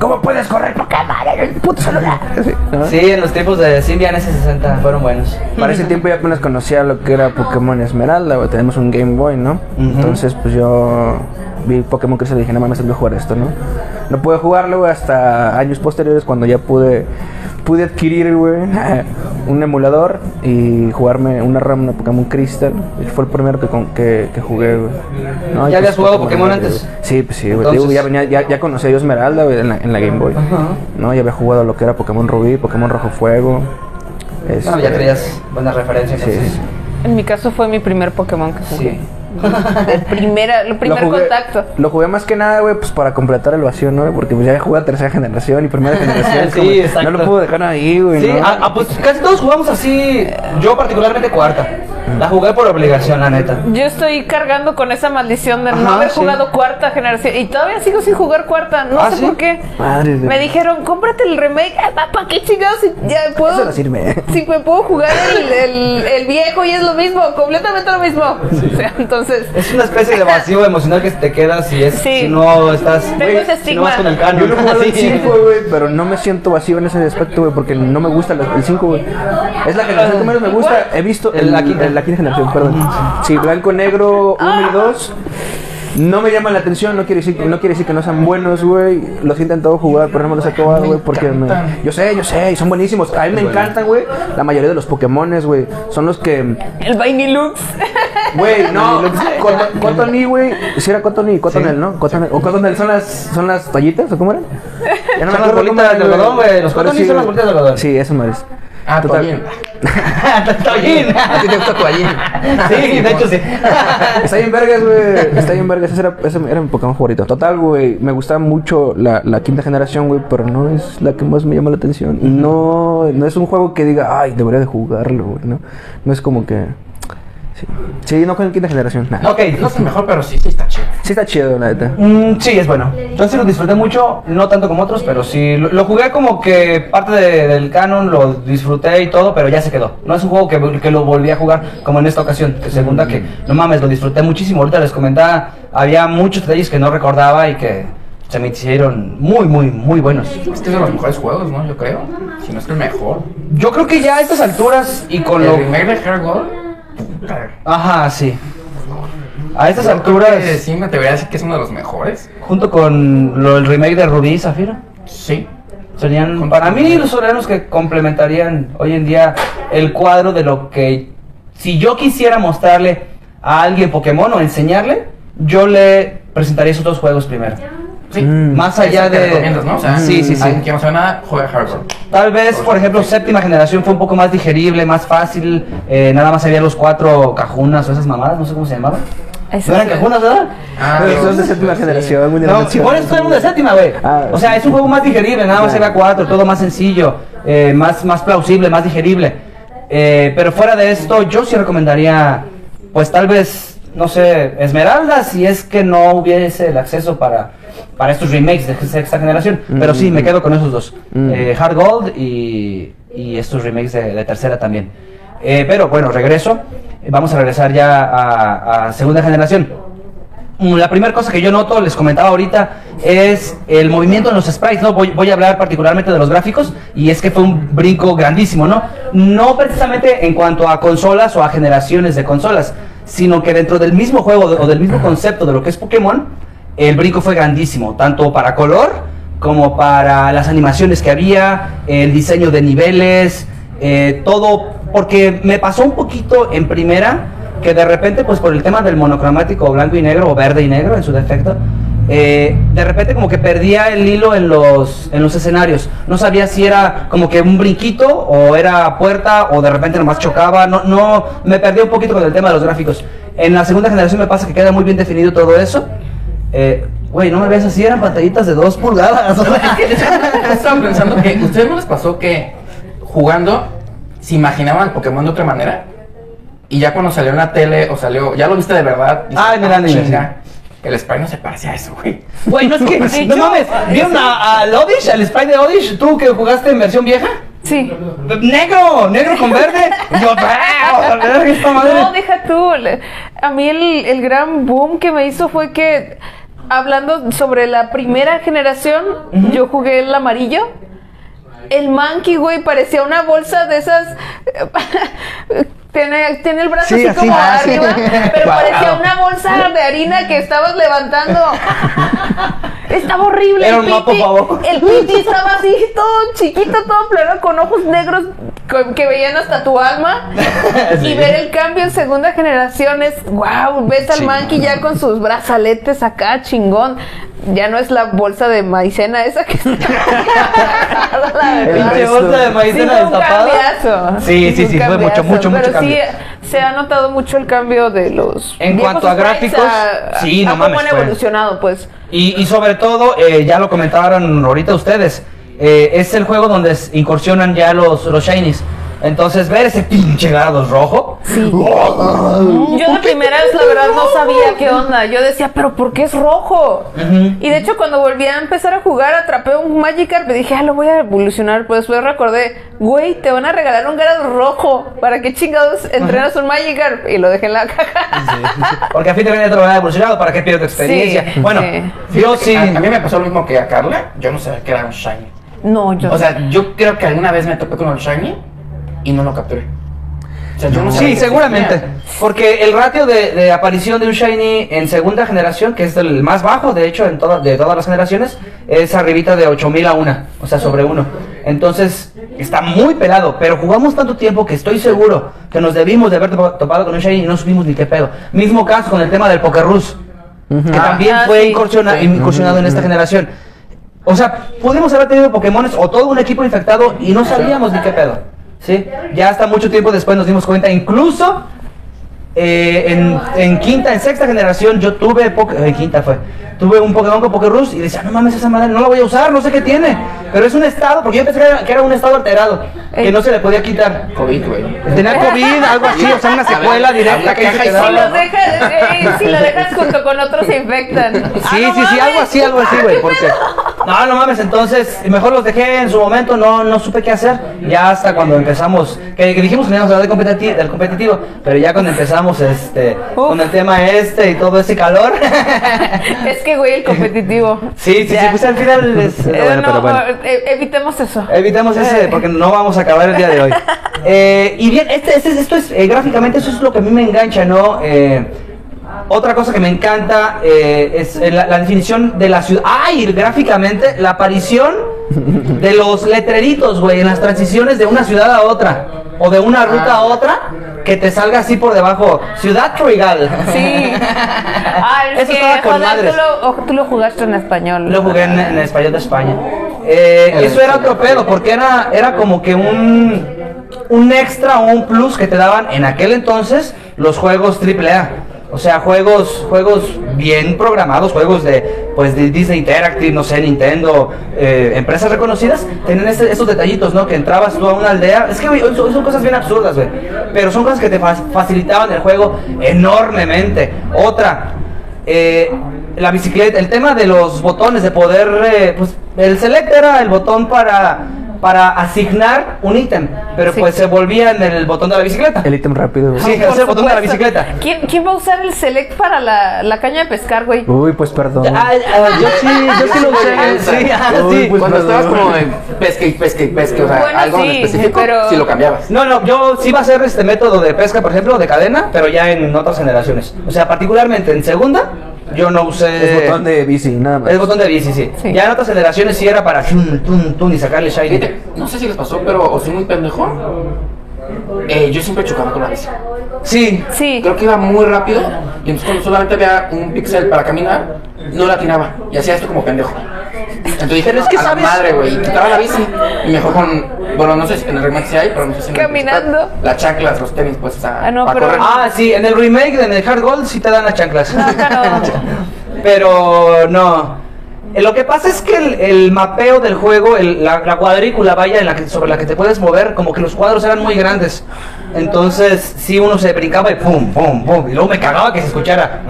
¿Cómo puedes correr Pokémon en el puto celular? Sí, ¿no? Sí, en los tiempos de Symbian S60 fueron buenos. Para ese tiempo ya apenas conocía lo que era Pokémon Esmeralda, güey. Tenemos un Game Boy, ¿no? Entonces, pues yo vi Pokémon Crystal y dije, no mames, tengo que jugar esto, ¿no? No pude jugarlo, hasta años posteriores cuando ya pude, pude adquirir, güey, un emulador y jugarme una RAM de Pokémon Crystal. Fue el primero que, con- que, que jugué, güey. No, ¿Ya habías jugado Pokémon, Pokémon güey. antes? Sí, pues sí, güey. Ya, venía, ya, ya conocía yo Esmeralda, güey, en la, en la Game Boy. No, ya había jugado lo que era Pokémon Rubí, Pokémon Rojo Fuego. No, este, ya traías buenas referencias. Sí. En mi caso fue mi primer Pokémon que jugué. Sí. El, primera, el primer lo jugué, contacto. Lo jugué más que nada, güey, pues para completar el vacío, ¿no? Porque pues ya jugado a tercera generación y primera generación. Sí, como- exacto. No lo puedo dejar ahí, güey. Sí, ¿no? ah, ah, pues casi todos jugamos así. Yo particularmente cuarta. La jugué por obligación, la neta. Yo estoy cargando con esa maldición de no Ajá, haber sí. jugado cuarta generación. Y todavía sigo sin jugar cuarta. No ¿Ah, sé sí? por qué. Madre de- Me dijeron, cómprate el remake. ¿Para qué chingados? Si ya puedo. Eso no sirve. Si me puedo jugar el, el- el viejo y es lo mismo, completamente lo mismo. O sea, entonces. Es una especie de vacío emocional que te queda si, es, Sí. si no estás. Tengo ese si no vas estigma. con el canon. Yo lo jugado el Sí. 5, güey, pero no me siento vacío en ese aspecto, güey, porque no me gusta el 5, güey. Es la generación que menos me gusta. He visto El- el, la la quinta generación, perdón. Sí, blanco, negro, 1 y 2. No me llaman la atención, no quiere decir, no quiere decir que no sean buenos, güey. Los he intentado jugar, pero no me los he acabado, Me güey, porque me... Yo sé, yo sé, y son buenísimos. A mí me encantan, güey. La mayoría de los Pokémones, güey, son los que... El Vainilux. Güey, no, Cotton- Cottony, güey. Si era Cottony, Cottonel, ¿no? Cottonel, o Cottonel son las, son las toallitas, ¿o cómo eran? Ya Son las acuerdo bolitas de algodón, güey. Los Cottony sí, son las bolitas de algodón. Sí, eso madres. Ah, Total. toallín. Toallín. A ti te gusta toallín. Sí, de hecho sí. Está bien vergas, güey. Está bien vergas. Ese era, ese era mi Pokémon favorito. Total, güey. Me gustaba mucho la, la quinta generación, güey. Pero no es la que más me llama la atención. Y no, no es un juego que diga, ay, debería de jugarlo, güey. No, no es como que... Sí, sí no con la quinta generación. Nada. Ok. No es el mejor, pero sí, sí está chido. Sí está chido, la neta. Mm, sí, es bueno. Yo sí lo disfruté mucho, no tanto como otros, pero sí. Lo, lo jugué como que parte de- del canon, lo disfruté y todo, pero ya se quedó. No es un juego que, que lo volví a jugar como en esta ocasión. Que segunda que, no mames, lo disfruté muchísimo. Ahorita les comentaba, había muchos detalles que no recordaba y que se me hicieron muy, muy, muy buenos. Este es de los mejores juegos, ¿no? Yo creo. Si no es que el mejor. Yo creo que ya a estas alturas y con el lo... remake de Hair Ajá, sí. A estas yo creo alturas, que Sí, me atrevería a decir que es uno de los mejores. junto con lo, el remake de Rubí y Zafiro. Sí. Serían, para mí, los soberanos que complementarían hoy en día el cuadro de lo que, si yo quisiera mostrarle a alguien Pokémon o enseñarle, yo le presentaría esos dos juegos primero. Sí. Mm. Más allá de... recomiendas, ¿no? O sea, sí, sí, sí. alguien que no sabe nada, juega Gold. Tal vez, por ejemplo, séptima generación fue un poco más digerible, más fácil. eh, nada más había los cuatro cajunas o esas mamadas, no sé cómo se llamaban. Eso ¿No eran cajunas, verdad? Ah, son de séptima sí. generación, muy de No, por eso todo el mundo de séptima, güey. Ah, o sea, es un juego más digerible, nada más Claro. era cuatro, todo más sencillo, eh, más, más plausible, más digerible. Eh, pero fuera de esto, yo sí recomendaría, pues tal vez, no sé, Esmeralda, si es que no hubiese el acceso para, para estos remakes de sexta generación. Pero sí, me quedo con esos dos. Mm. Eh, Hard Gold y, y estos remakes de, de tercera también. Eh, pero bueno, regreso. Vamos a regresar ya a, a segunda generación. Mm, La primera cosa que yo noto, les comentaba ahorita, es el movimiento en los sprites, ¿no? Voy, voy a hablar particularmente de los gráficos y es que fue un brinco grandísimo, ¿no? No precisamente en cuanto a consolas o a generaciones de consolas, sino que dentro del mismo juego o del mismo concepto de lo que es Pokémon, el brinco fue grandísimo, tanto para color como para las animaciones que había, el diseño de niveles, eh, todo, porque me pasó un poquito en primera que de repente, pues por el tema del monocromático blanco y negro o verde y negro en su defecto, eh, de repente como que perdía el hilo en los, en los escenarios. No sabía si era como que un brinquito o era puerta o de repente nomás chocaba. No, no, me perdí un poquito con el tema de los gráficos. En la segunda generación me pasa que queda muy bien definido todo eso. Eh, Güey, no me ves así, eran pantallitas de dos pulgadas. Estaba pensando que, ¿ustedes no les pasó que jugando se imaginaban el Pokémon de otra manera? Y ya cuando salió en la tele o salió, ya lo viste de verdad. dices, Ah, en el "Ah, anime, El sprite no se parece a eso, güey. Güey, no es que, no mames, ¿vieron a, al Odish, al sprite de Odish? ¿Tú que jugaste en versión vieja? Sí. Negro, negro con verde. Y Yo, ¡ah! verga, esta madre. No, deja tú. Le- A mí el, el gran boom que me hizo fue que, hablando sobre la primera generación, yo jugué el amarillo. El monkey, güey, parecía una bolsa de esas. Tiene, tiene el brazo Sí, así, así. como Ah, sí. arriba, pero Wow. parecía una bolsa de harina que estabas levantando. Estaba horrible. Era el un mapa, piti. por favor. El piti estaba así, todo chiquito, todo plano, con ojos negros que veían hasta tu alma. Y ver el cambio en segunda generación es, wow, ves al Sí. Monkey ya con sus brazaletes acá, chingón. Ya no es la bolsa de maicena esa que está la bolsa de Sí, maicena un. Sí, sí, un sí, fue mucho, mucho, mucho Sí, se ha notado mucho el cambio de los. En cuanto a gráficos, a- sí, a no cómo mames, han evolucionado, pues. Y, y sobre todo, eh, ya lo comentaron ahorita ustedes, eh, es el juego donde incursionan ya los, los shinies. Entonces, ver ese pinche Gyarados rojo. Yo la primera vez, la verdad, no sabía qué onda. Yo decía, ¿pero por qué es rojo? Y de hecho, cuando volví a empezar a jugar, atrapé un Magikarp y dije, ah, lo voy a evolucionar. Pero después recordé, güey, te van a regalar un Gyarados rojo. ¿Para qué chingados entrenas un Magikarp? Y lo dejé en la caja. Porque a fin de cuentas te lo había evolucionado, ¿para qué pierdes experiencia? Sí, bueno, sí. yo sí. A, a mí me pasó lo mismo que a Carla. Yo no sabía que era un shiny. No, yo. O sea, yo creo que alguna vez me topé con el shiny y no lo capturé. O sea, yo no sabía Sí, seguramente. Porque el ratio de, de aparición de un Shiny en segunda generación, que es el más bajo, de hecho, en todas de todas las generaciones, es arribita de 8000 a 1, o sea, sobre 1. Entonces, está muy pelado, pero jugamos tanto tiempo que estoy seguro que nos debimos de haber topa- topado con un Shiny y no supimos ni qué pedo. Mismo caso con el tema del Pokerus, que Ah, también ah, fue sí. incursiona- Sí. incursionado en esta generación. O sea, pudimos haber tenido Pokémones o todo un equipo infectado y no sabíamos ni qué pedo. ¿Sí? Ya hasta mucho tiempo después nos dimos cuenta, incluso eh, en, en quinta, en sexta generación, yo tuve, en quinta fue, tuve un Pokémon con Pokérus y decía, no mames, esa madre no la voy a usar, no sé qué tiene. Pero es un estado, porque yo pensé que era, que era un estado alterado, que no se le podía quitar. COVID, güey. Tenía COVID, algo así, o sea, una secuela directa que se y si quedaba. lo dejas, eh, si lo dejas junto con otros se infectan. Sí, Ah, no sí, sí, algo mames. así, algo así, güey, porque... No, no mames, entonces mejor los dejé en su momento, no, no supe qué hacer. Ya hasta cuando empezamos, que, que dijimos que íbamos a hablar de competiti- del competitivo, pero ya cuando empezamos este, Uf. con el tema este y todo ese calor. Es que, güey, el competitivo. sí, sí, sí, pues al final es- Eh, bueno, no, pero bueno. eh, evitemos eso. Evitemos ese porque no vamos a acabar el día de hoy. Eh, y bien, este, este- esto es eh, gráficamente, eso es lo que a mí me engancha, ¿no? Eh, otra cosa que me encanta eh, es eh, la, la definición de la ciudad. ¡Ay! Gráficamente, la aparición de los letreritos, güey, en las transiciones de una ciudad a otra. O de una ruta a otra, que te salga así por debajo. Ciudad Trigal. Sí. Ah, es Eso que, estaba con joder, madres. tú lo, o- tú lo jugaste en español. Lo jugué en, en español de España. Eh, eso era otro pedo, porque era, era como que un, un extra o un plus que te daban en aquel entonces los juegos AAA. O sea, juegos, juegos bien programados, juegos de, pues, de Disney Interactive, no sé, Nintendo, eh, empresas reconocidas, tenían ese- esos detallitos, ¿no? Que entrabas tú a una aldea. Es que, güey, son, cosas bien absurdas, güey. Pero son cosas que te fa- facilitaban el juego enormemente. Otra, eh, la bicicleta, el tema de los botones, de poder, eh, pues el select era el botón para, para asignar un ítem, pero Sí. pues se volvía en el botón de la bicicleta. El ítem rápido, güey. Sí, es el botón de la bicicleta. ¿Quién, ¿Quién va a usar el select para la, la caña de pescar, güey? Uy, pues perdón. Ah, ah, yo sí, yo sí lo usé. Sí, ah, Uy, sí. pues, Cuando estabas como en pesca y pesca y pesca, o sea, Bueno, algo en específico, pero- si lo cambiabas. No, no, yo sí iba a hacer este método de pesca, por ejemplo, de cadena, pero ya en otras generaciones. O sea, particularmente en segunda, yo no usé. Es botón de bici, nada más. Es botón de bici, sí. Sí. Ya en otras generaciones sí era para tum, tum, tum y sacarle shiny. Fíjate, no sé si les pasó, pero o soy muy pendejo. Eh, yo siempre chocaba con la bici. Sí, Sí. Creo que iba muy rápido y entonces cuando solamente había un píxel para caminar, no la atinaba y hacía esto como pendejo. Entonces dije, Pero es que a la sabes- madre, güey, y quitaba la bici y mejor con, bueno, no sé si en el remake sí hay, pero no sé si en el Caminando. Las chanclas, los tenis, pues, o sea, Ah, no, para pero- correr. Ah, sí, en el remake, en el Hard Gold, sí te dan las chanclas. No, acá no. Pero no. Eh, Lo que pasa es que el, el mapeo del juego, el- la, la cuadrícula, vaya, en la que, sobre la que te puedes mover, como que los cuadros eran muy grandes. Entonces, sí, uno se brincaba y pum, pum, pum. Y luego me cagaba que se escuchara.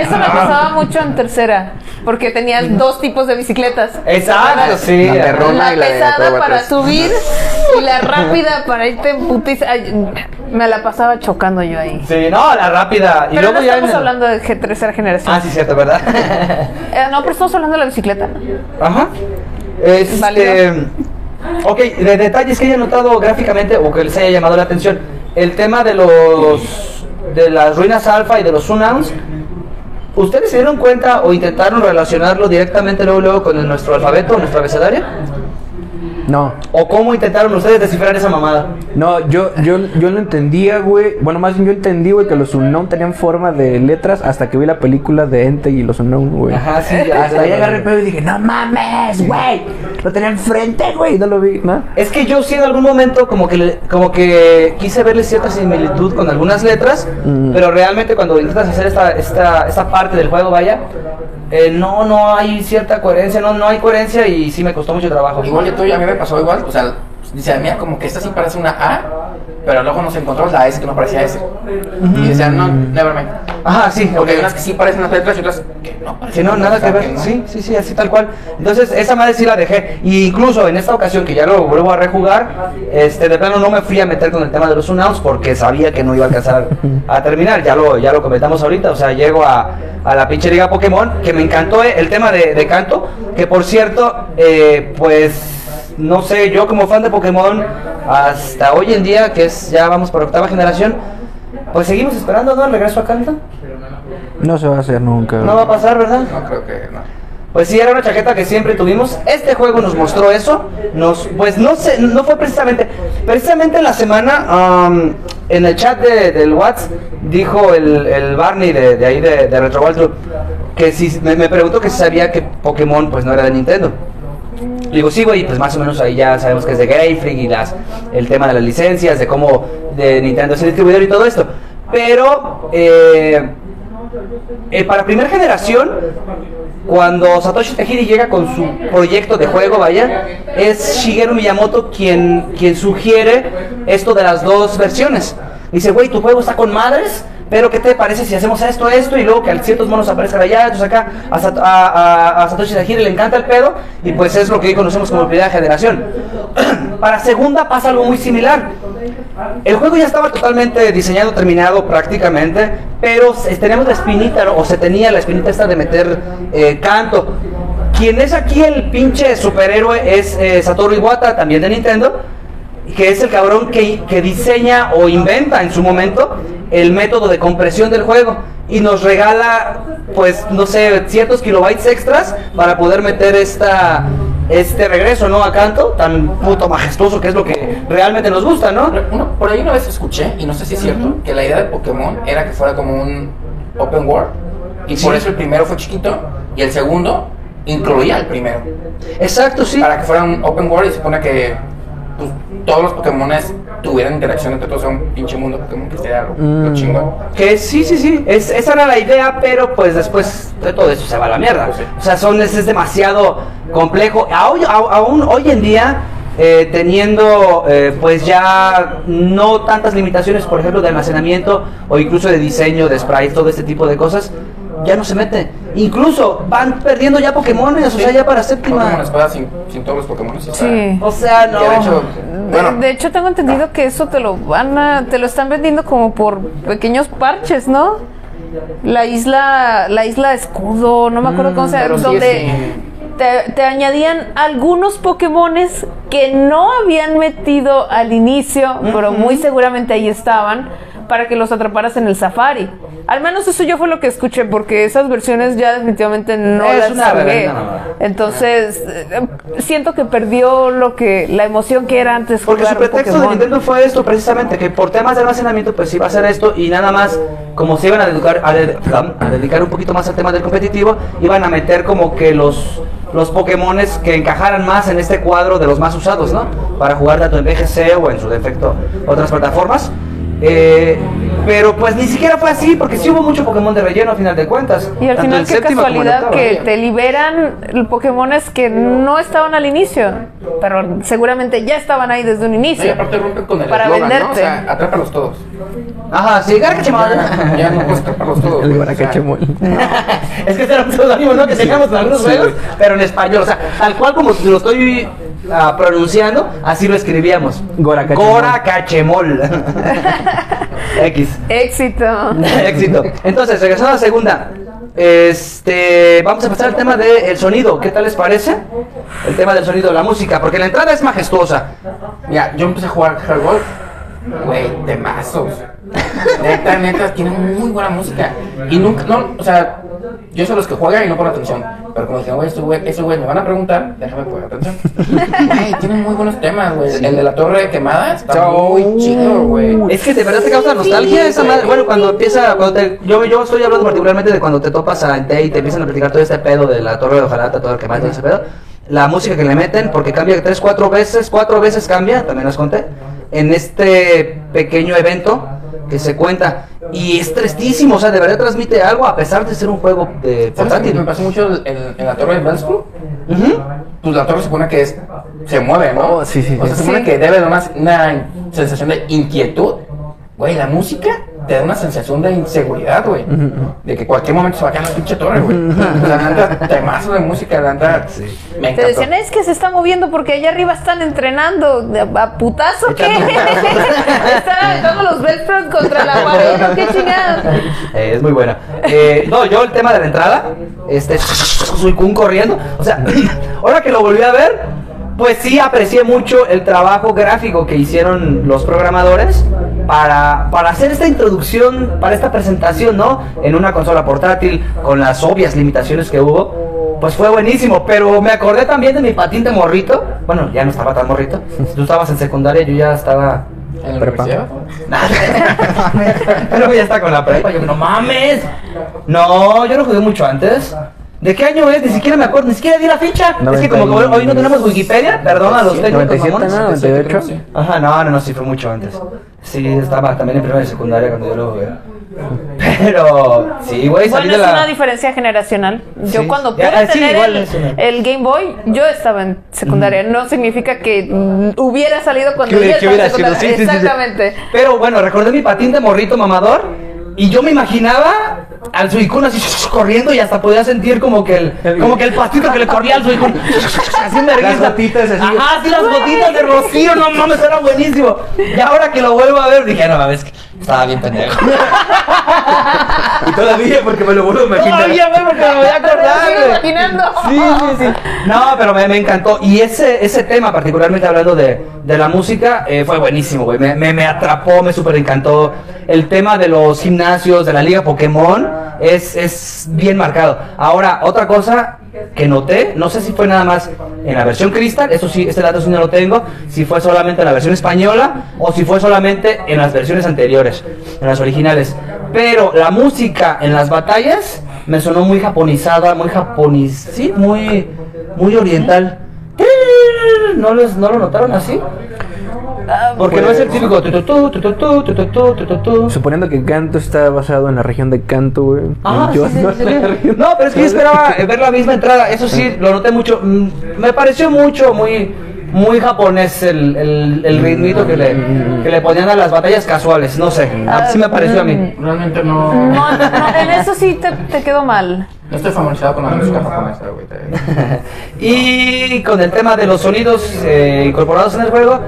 Eso me pasaba mucho en tercera, porque tenías dos tipos de bicicletas. Exacto, sí. La perrona La y la de pesada para atrás. subir y la rápida para irte en putiza. Ay, Me la pasaba chocando yo ahí. Sí, no, la rápida. Y Pero luego no ya estamos el- hablando de tercera generación. Ah, sí, cierto, ¿verdad? Eh, no, pero estamos hablando de la bicicleta. Ajá. Este. Válido. Ok, de detalles que haya notado gráficamente o que les haya llamado la atención. el tema de los de las ruinas alfa y de los Sunouns, ¿ustedes se dieron cuenta o intentaron relacionarlo directamente luego, luego con nuestro alfabeto, nuestro abecedario? No. ¿O cómo intentaron ustedes descifrar esa mamada? No, yo, yo, yo lo entendía, güey. Bueno, más bien yo entendí, güey, que los Unknown tenían forma de letras hasta que vi la película de Ente y los Unknown, güey. Ajá, sí, Hasta ahí agarré el pedo y dije, no mames, güey. Lo tenía enfrente, güey. No lo vi, ¿no? Es que yo sí en algún momento como que como que quise verle cierta similitud con algunas letras, Mm. pero realmente cuando intentas hacer esta, esta, esta parte del juego, vaya, eh, no, no hay cierta coherencia, no, no hay coherencia y sí me costó mucho trabajo. Igual yo tuyo, a mí me pasó igual, o sea, dice, mira, como que esta sí parece una A, pero luego nos encontró la S que no parecía S. Y decían, no, never mind. Ajá, sí, Porque hay ok. unas que sí parecen las letras y otras que no Que parecen. no, nada que ver. no. Sí, sí, sí, así tal cual. Entonces, esa madre sí la dejé. Y incluso en esta ocasión que ya lo vuelvo a rejugar, este, de plano no me fui a meter con el tema de los Unouns porque sabía que no iba a alcanzar a terminar. Ya lo, ya lo comentamos ahorita. O sea, llego a, a la pinche liga Pokémon, que me encantó eh, el tema de, de canto. Que por cierto, eh, pues. No sé, yo como fan de Pokémon, hasta hoy en día, que es ya vamos por octava generación, pues seguimos esperando, ¿no? El regreso a Canto. No se va a hacer nunca. No va a pasar, ¿verdad? No creo que no. Pues sí, era una chaqueta que siempre tuvimos. Este juego nos mostró eso. Nos, pues no sé, no fue precisamente. Precisamente en la semana, am, en el chat de- del WhatsApp, dijo el, el Barney de, de ahí de, de Retro World que si me, me preguntó que si sabía que Pokémon pues no era de Nintendo. Digo, sí, güey, pues más o menos ahí ya sabemos que es de Freak y las, el tema de las licencias, de cómo de Nintendo es el distribuidor y todo esto. Pero, eh, eh, para primera generación, cuando Satoshi Tajiri llega con su proyecto de juego, vaya, es Shigeru Miyamoto quien, quien sugiere esto de las dos versiones. Dice, güey, tu juego está con madres, pero ¿qué te parece si hacemos esto, esto y luego que ciertos monos aparezcan allá? Entonces acá a, a- a- Satoshi Tajiri le encanta el pedo y pues es lo que conocemos como primera generación. Para segunda pasa algo muy similar. El juego ya estaba totalmente diseñado, terminado prácticamente, pero teníamos la espinita, o se tenía la espinita esta de meter eh, canto. Quien es aquí el pinche superhéroe es eh, Satoru Iwata, también de Nintendo, que es el cabrón que, que diseña o inventa en su momento el método de compresión del juego y nos regala, pues, no sé, ciertos kilobytes extras para poder meter esta este regreso, ¿no? A canto tan puto majestuoso que es lo que realmente nos gusta, ¿no? Uno- por ahí una vez escuché, y no sé si es cierto, que la idea de Pokémon era que fuera como un open world. Y por Sí. eso el primero fue chiquito y el segundo incluía al primero. Exacto, sí. Para que fuera un open world y se supone que pues, todos los Pokémones tuvieran interacción entre todos, sea un pinche mundo Pokémon que sería lo, lo Mm. chingón. Que sí, sí, sí, es, esa era la idea, pero pues después de todo eso se va a la mierda. Sí. O sea, son, es, es demasiado complejo. Aún, aún hoy en día, eh, teniendo eh, pues ya no tantas limitaciones, por ejemplo, de almacenamiento o incluso de diseño, de sprites, todo este tipo de cosas, ya no se mete. Incluso van perdiendo ya Pokémones, o sea, ya para Pokémon séptima. Espada sin, sin todos los Pokémon. Sí. O sea, no. De hecho, bueno, de, de hecho, tengo entendido que eso te lo van a, te lo están vendiendo como por pequeños parches, ¿no? La isla, la isla escudo, no me acuerdo cómo se pero llama, sí donde es, te, te añadían algunos Pokémones que no habían metido al inicio, pero muy seguramente ahí estaban para que los atraparas en el safari. Al menos eso yo fue lo que escuché, porque esas versiones ya definitivamente no Es las mamada. Entonces, eh, siento que perdió lo que la emoción que era antes Porque su pretexto de. Nintendo fue esto precisamente, que por temas de almacenamiento pues iba a hacer esto y nada más, como se iban a dedicar, a, de- perdón, a dedicar un poquito más al tema del competitivo, iban a meter como que los, los Pokémones que encajaran más en este cuadro de los más usados, ¿no? Para jugar tanto en BGC o en su defecto otras plataformas. Eh, pero pues ni siquiera fue así, porque sí hubo mucho Pokémon de relleno a final de cuentas. Y al final, qué casualidad que te liberan Pokémones que no estaban al inicio, pero seguramente ya estaban ahí desde un y inicio. aparte rompen con el Para eslogan, ¿no? O venderte. sea, atrápalos todos. Ajá, sí, Garcachemol. Ya no puedes atraparlos todos. El es que ese era un pseudónimo, ¿no? Que teníamos en algunos Sí. juegos, pero en español. O sea, tal cual como lo estoy ah, pronunciando, así lo escribíamos. Goracachemol. Goracachemol. X. Éxito. Éxito. Entonces, regresando a la segunda. Este, vamos a pasar al tema del sonido. ¿Qué tal les parece? El tema del sonido, la música, porque la entrada es majestuosa. Mira, yo empecé a jugar Hardball güey, temazos. Neta, neta, tienen muy buena música. Y nunca, no, o sea, yo soy los que juegan y no ponen atención. Pero como dije, güey, ese güey, ese güey me van a preguntar, déjame poner atención. Güey, tienen muy buenos temas, güey. El de la torre quemada está muy chido, güey. Es que de verdad te causa nostalgia esa madre. Bueno, cuando empieza, cuando te, yo, yo estoy hablando particularmente de cuando te topas a Entei y te empiezan a platicar todo este pedo de la torre de Ojalata, todo el que más todo ese pedo. La música que le meten, porque cambia tres, cuatro veces, cuatro veces cambia, también las conté, en este pequeño evento que se cuenta. Y es tristísimo, o sea, de verdad transmite algo a pesar de ser un juego de ¿Sabes qué portátil. me pasó mucho en, en la torre de Bellspool? Ujú. Pues la torre se supone que es, se mueve, ¿no? Oh, sí, sí, O sea, sí. se supone Sí. que debe de una, una sensación de inquietud. Güey, la música te da una sensación de inseguridad, güey. De que cualquier momento se va a caer la pinche torre, güey. La neta, temazo de música, la neta. Me Te decían, es que se está moviendo porque allá arriba están entrenando. ¿A putazo qué? están aventando los Belfront contra la guardia. ¿Qué chingada? Eh, es muy buena. Eh, no, yo el tema de la entrada, este, Suicune corriendo, o sea, ahora que lo volví a ver, pues sí aprecié mucho el trabajo gráfico que hicieron los programadores para, para hacer esta introducción, para esta presentación, ¿no? En una consola portátil, con las obvias limitaciones que hubo. Pues fue buenísimo, pero me acordé también de mi patín de morrito. Bueno, ya no estaba tan morrito. Tú estabas en secundaria, yo ya estaba ¿En la Prepa. pero ya está con la prepa. Yo, no mames. No, yo no jugué mucho antes. ¿De qué año es? Ni siquiera me acuerdo, ni siquiera di la ficha. Es que como que hoy, no tenemos Wikipedia, perdón a los técnicos 97, mamones. ¿no? 98. Ajá, no, no, no, sí fue mucho antes. Sí, estaba también en primera y secundaria cuando yo lo jugué. Pero, sí, güey, salí Bueno, de es la... una diferencia generacional. Yo Sí. cuando pude ah, sí, tener igual el, Game Boy, yo estaba en secundaria. No significa que mm, hubiera salido cuando yo estaba que en hubiera sido, secundaria. sí, sí, sí, sí. Exactamente. Pero bueno, recordé mi patín de morrito mamador y yo me imaginaba al Suicune así corriendo y hasta podía sentir como que el, como que el pastito que le corría al Suicune haciendo Las gotitas así. Ajá, sí, las gotitas de rocío, no mames, era buenísimo. Y ahora que lo vuelvo a ver dije, no mames, que estaba bien pendejo. Y todavía porque me lo vuelvo a imaginar. Todavía, güey, porque me voy a lo acordar, sigo güey. imaginando. Sí, sí, sí. No, pero me, me encantó. Y ese, ese tema, particularmente hablando de, de la música, eh, fue buenísimo, güey. Me, me, me atrapó, me súper encantó. El tema de los gimnasios, de la liga Pokémon, es, es bien marcado. Ahora, otra cosa que noté, no sé si fue nada más en la versión Crystal, eso sí, este dato sí no lo tengo, si fue solamente en la versión española o si fue solamente en las versiones anteriores, en las originales. Pero la música en las batallas me sonó muy japonizada, muy japonis, sí, muy, muy oriental. ¿No, les, ¿No lo notaron así? Porque no es el típico. Suponiendo que Canto está basado en la región de Canto, güey. Ah, no, sí, sí. no, pero es que yo esperaba ver la misma entrada. Eso sí, lo noté mucho. Me pareció mucho, muy muy japonés el, el, el ritmito que le, que le ponían a las batallas casuales. No sé, así me pareció a mí. Realmente no. No, no, no, en eso sí te, te quedó mal. No estoy familiarizado con la música japonesa, güey. Y con el tema de los sonidos eh, incorporados en el juego,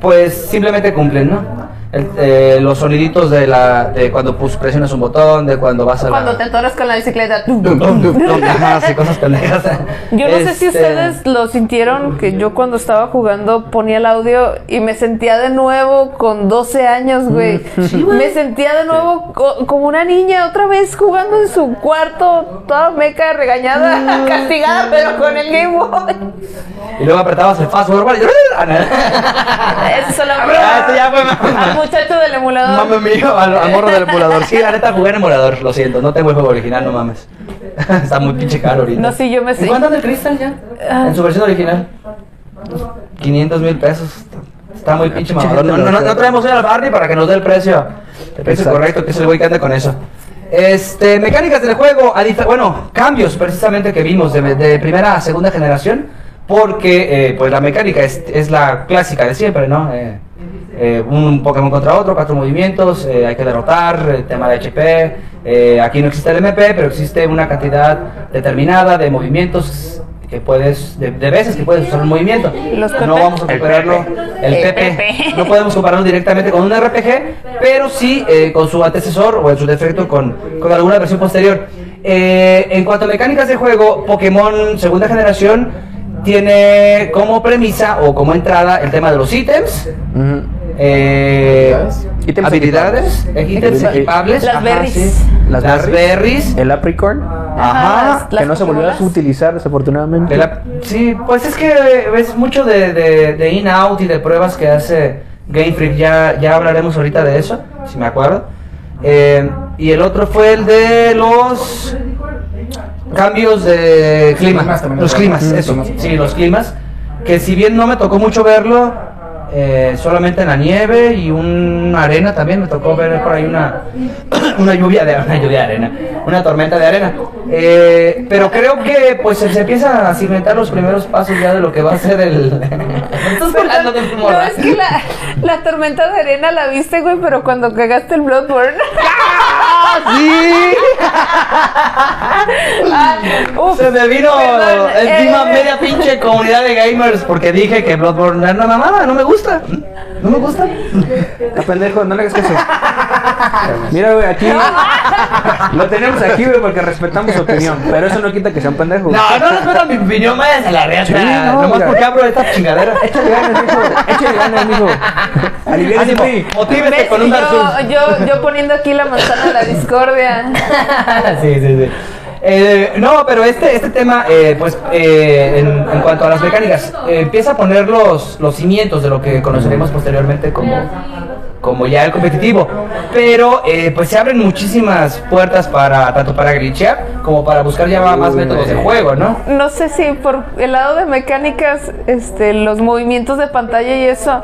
pues simplemente cumplen, ¿no? El- eh, los soniditos de la de cuando pues, presionas un botón, de cuando vas a Cuando la... te atoras con la bicicleta. Ajá, sí, cosas pendejas. Yo no sé si Este, ustedes lo sintieron, que yo cuando estaba jugando ponía el audio y me sentía de nuevo con 12 años, güey. me sentía de nuevo co- como una niña otra vez jugando en su cuarto, toda meca, regañada, castigada, pero con el Game Boy. Y luego apretabas el fast forward y... Eso solo Ah, ya fue- muchacho del emulador. Mame mío, al, al morro del emulador. Sí, la neta jugué en emulador, lo siento, no tengo el juego original, no mames. Está muy pinche caro ahorita. No, sí, yo me ¿En sé. cuánto anda el Crystal ya? En su versión original. 500 mil pesos. Está muy pinche mamador. No, no, no, traemos hoy al Barney para que nos dé el precio. El precio Exacto. correcto, que es el güey que anda con eso. Este, mecánicas del juego, bueno, cambios precisamente que vimos de, de primera a segunda generación, porque eh, pues la mecánica es, es la clásica de siempre, ¿no? Eh, eh, un Pokémon contra otro, cuatro movimientos, eh, hay que derrotar, el tema de HP, eh, aquí no existe el MP, pero existe una cantidad determinada de movimientos que puedes, de, de veces que puedes usar un movimiento. Los no PP. vamos a compararlo, el, El PP, PP. no podemos compararlo directamente con un RPG, pero sí con su antecesor o en su defecto con, con alguna versión posterior. En cuanto a mecánicas de juego, Pokémon segunda generación tiene como premisa o como entrada el tema de los ítems, eh, ¿Ítems habilidades, ítems Equipa- equipables, Las ajá, berries. sí. Las las, berries. berries, El Apricorn, ajá, Las que no se volvió a utilizar desafortunadamente. la- sí, pues es que es mucho de, de, de in-out y de pruebas que hace Game Freak, ya, ya hablaremos ahorita de eso, si me acuerdo. Eh, y el otro fue el de los cambios de clima, climas también. los climas, eso, climas. sí, los climas, que si bien no me tocó mucho verlo, eh, solamente en la nieve y una arena también, me tocó ver por ahí una, una lluvia de una lluvia de arena, una tormenta de arena. Eh, pero creo que pues se, se empieza a cimentar los primeros pasos ya de lo que va a ser el... No, es que la, la tormenta de arena la viste, güey, pero cuando cagaste el Bloodborne. ¡Sí! Ah, uf, Se me vino Perdón, encima eh. media pinche comunidad de gamers porque dije que Bloodborne era una mamada, no me gusta. No me gusta. Ah, pendejo, no le hagas caso. Mira, güey, aquí. Lo tenemos aquí, güey, porque respetamos su opinión. Pero eso no quita que sea un pendejo. No, no respeto mi opinión, a la reata. Sí, no, Nomás mira. porque abro esta chingadera. Échale ganas, mijo. Échale ganas, mijo. Güey. motívese ¿ves? con un Dark yo, yo, yo poniendo aquí la manzana de la discordia. sí, sí, sí. Eh, no, pero este, este tema, eh, pues, eh, en, en cuanto a las mecánicas, eh, empieza a poner los, los cimientos de lo que conoceremos posteriormente como, como ya el competitivo. Pero, eh, pues, se abren muchísimas puertas para, tanto para glitchear como para buscar ya más métodos de juego, ¿no? No sé si por el lado de mecánicas, este, los movimientos de pantalla y eso.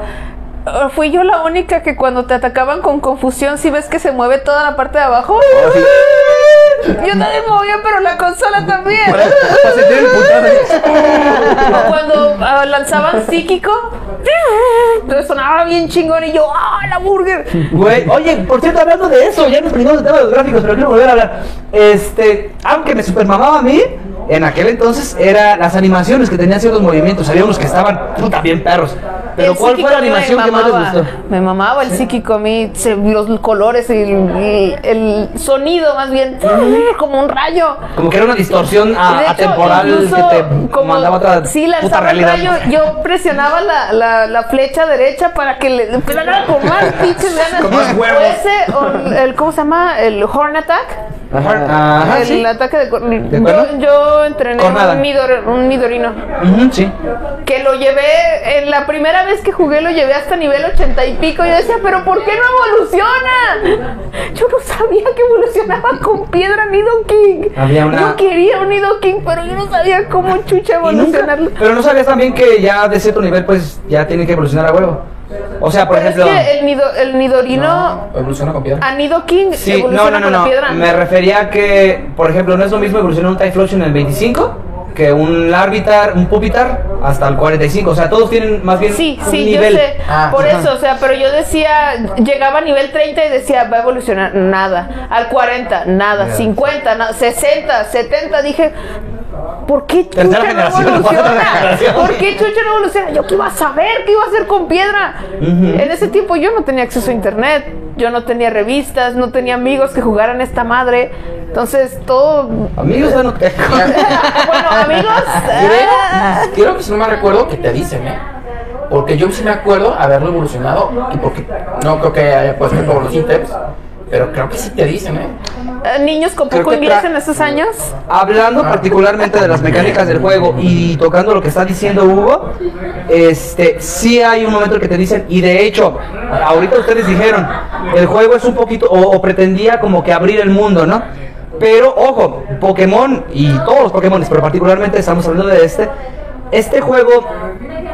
Eh, Fui yo la única que cuando te atacaban con confusión, si ves que se mueve toda la parte de abajo. Yo también movía, pero la consola también. Para sentir el putazo. O cuando ah, lanzaban psíquico, sonaba bien chingón y yo, ¡ah, la burger! Güey, oye, por cierto, hablando de eso, ya nos perdimos el tema de los gráficos, pero quiero volver a hablar. Este, aunque me supermamaba a mí, en aquel entonces era las animaciones que tenían ciertos movimientos. Había unos que estaban puta bien perros. Pero El ¿cuál fue la animación que más les gustó? Me mamaba el psíquico a mí, se- los colores y el, el sonido más bien, como un rayo. Como que era una distorsión a- de hecho, atemporal que te como mandaba otra sí, lanzaba el rayo, yo presionaba la, la, la flecha derecha para que le pinches ganas. Huevos. O ese, o el, el- ¿cómo se llama? El Horn Attack. Ajá, el sí. ataque de, cor- cuerno? yo, yo entrené un, midor- un midorino sí. que lo llevé en la primera vez que jugué lo llevé hasta nivel 80 y pico yo decía pero ¿por qué no evoluciona? yo no sabía que evolucionaba con piedra Había una- yo quería un Nidoking pero yo no sabía cómo chucha Y nunca- evolucionarlo pero no sabías también que ya de cierto nivel, pues ya tiene que evolucionar a huevo. O sea, por pero es ejemplo. que el, nido, el Nidorino No, evoluciona con piedra. a Nidoking Sí, no, evoluciona no, no, con no. la piedra Me refería a que, por ejemplo, no es lo mismo evolucionar un Typhlosion en el 25 que un Larvitar, un Pupitar hasta el 45. O sea, todos tienen más bien Sí, un sí, nivel. yo sé. Ah, Por ajá. eso, o sea, pero yo decía, llegaba a nivel 30 y decía, va a evolucionar nada. Al 40, nada. 50, nada. 60, 70, dije, ¿por qué Chucha no evoluciona? ¿Por qué Chucha no evoluciona? Yo que iba a saber qué iba a hacer con piedra. En ese tiempo yo no tenía acceso a internet, yo no tenía revistas, no tenía amigos que jugaran esta madre. Entonces, todo. Amigos, bueno, que- bueno, amigos. ah, Creo, creo que si no me recuerdo que te dicen, ¿eh? Porque yo sí me acuerdo haberlo evolucionado y porque no creo que haya puesto todos los ítems, pero creo que sí te dicen, ¿eh? Eh, niños con poco inglés en estos años. Hablando particularmente de las mecánicas del juego y tocando lo que está diciendo Hugo, este, sí hay un momento en que te dicen, y de hecho, ahorita ustedes dijeron, el juego es un poquito, o, o pretendía como que abrir el mundo, ¿no? Pero ojo, Pokémon y todos los Pokémon, pero particularmente estamos hablando de este, este juego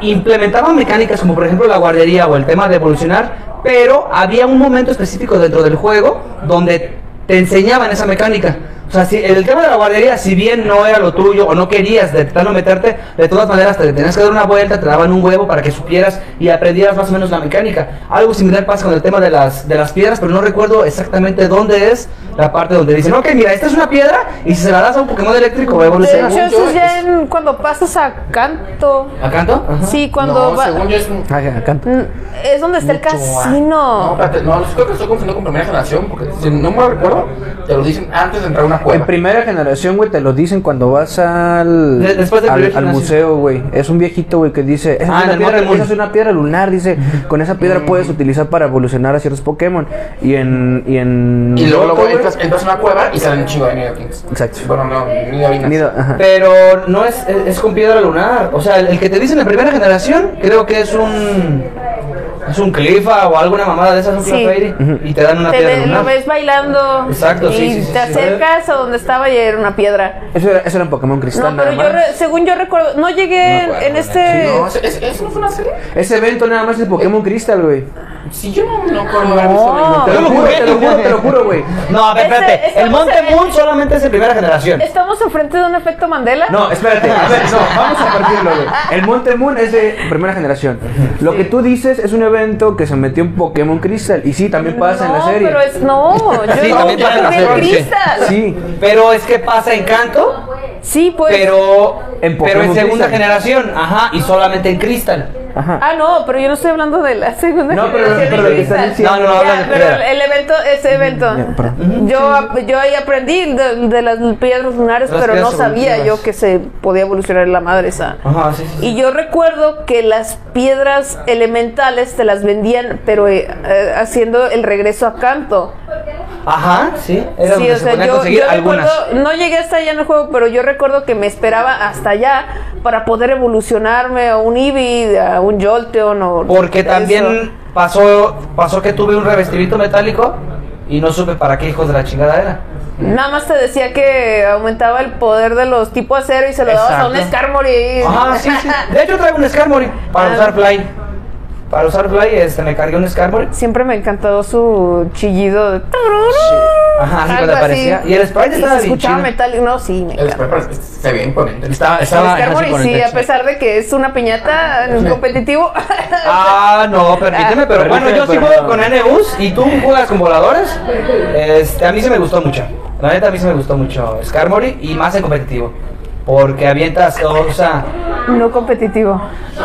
implementaba mecánicas como por ejemplo la guardería o el tema de evolucionar, pero había un momento específico dentro del juego donde te enseñaban esa mecánica. O sea, si el tema de la guardería, si bien no era lo tuyo o no querías de tanto meterte, de todas maneras te tenías que dar una vuelta, te daban un huevo para que supieras y aprendieras más o menos la mecánica. Algo similar pasa con el tema de las, de las piedras, pero no recuerdo exactamente dónde es la parte donde dicen, ok, mira, esta es una piedra y si se la das a un Pokémon eléctrico va a De evolucionar. hecho, yo eso es ya en- cuando pasas a canto. ¿A canto? Ajá. Sí, cuando no, va- según yo es un... Ay, acá. Mm, Es donde está el casino. antes. No, espérate, no, creo que estoy confundiendo con primera generación, porque si no me recuerdo, te lo dicen antes de entrar a una cueva. En primera generación, güey, te lo dicen cuando vas al, De- al, al museo, güey. Es un viejito, güey, que dice, esa, Ah, es una piedra, esa es una piedra lunar, dice, con esa piedra puedes utilizar para evolucionar a ciertos Pokémon. Y en... Y, en Y luego, luego Yoto, güey, entras, entras a una cueva y salen un chingo de Nidokins. Exacto. Bueno, no, Nidovinas. Pero no es, es, es con piedra lunar. O sea, el, el que te dicen en primera generación, creo que es un. Es un clifa o alguna mamada de esas, un Sí. Y te dan una Te piedra lunar. lo ves bailando Exacto, y sí, sí, sí, te sí. acercas a donde estaba y era una piedra. Eso era, eso era en Pokémon Cristal, No, pero nada yo, re- según yo recuerdo, no llegué No acuerdo, en este... No, ¿eso, eso- eso no fue una serie? Ese evento nada más es Pokémon Crystal, güey. Sí, yo no, no acuerdo haber visto No. Te lo juro, te lo juro, te lo juro, güey. No, a ver, Ese- espérate. El Monte en- Moon solamente es de primera generación. ¿Estamos enfrente de un efecto Mandela? No, espérate, a ver, no, vamos a partirlo, güey. El Monte Moon es de primera generación. Lo que tú dices es un evento que se metió en Pokémon Crystal. Y sí, también pasa en la serie. pero es... No, yo Sí, no, también yo pasa en la jugué serie, sí. Crystal. Sí, Pero es que pasa en canto, Sí, pues... pero En pero en Pokémon segunda Crystal. generación, ajá, y solamente en Crystal. Ajá. Ah, no, pero yo no estoy hablando de la segunda No, pero- generación pero de lo que estás Crystal. diciendo- No, no, no, Ya, pero el evento, ese evento, yo, yo ahí aprendí de, de las piedras lunares, Las pero no sabía yo que se podía evolucionar la madre esa. Ajá, sí, sí. sí. Y yo recuerdo que las piedras elementales te las vendían, pero eh, eh, haciendo el regreso a canto. Ajá, sí. Era Sí, donde o se sea, yo, conseguir yo algunas. recuerdo, no llegué hasta allá en el juego, pero yo recuerdo que me esperaba hasta allá para poder evolucionarme a un Eevee, a un Jolteon o Porque eso. también pasó, pasó que tuve un revestimiento metálico y no supe para qué hijos de la chingada era. Nada más te decía que aumentaba el poder de los tipo acero y se lo dabas a un Exacto. Skarmory. Ajá, sí, sí. De hecho traigo un Skarmory para Ah. usar Fly. Para usar Fly, este, me cargué un Skarmory. Siempre me encantó su chillido de... Ajá, así Algo cuando aparecía. Y el sprite estaba se bien escuchaba chido. metálico. No, sí, me El encanta. Square se ve imponente. Estaba, El estaba Skarmory así con sí, el a techo. pesar de que es una piñata en competitivo. Ah, no, permíteme, pero bueno, Permíteme, yo sí juego no. con NUs y tú juegas con voladores. Este, a mí sí me gustó mucho. La neta, a mí sí me gustó mucho Skarmory y más en competitivo. Porque avientas, o sea, no competitivo.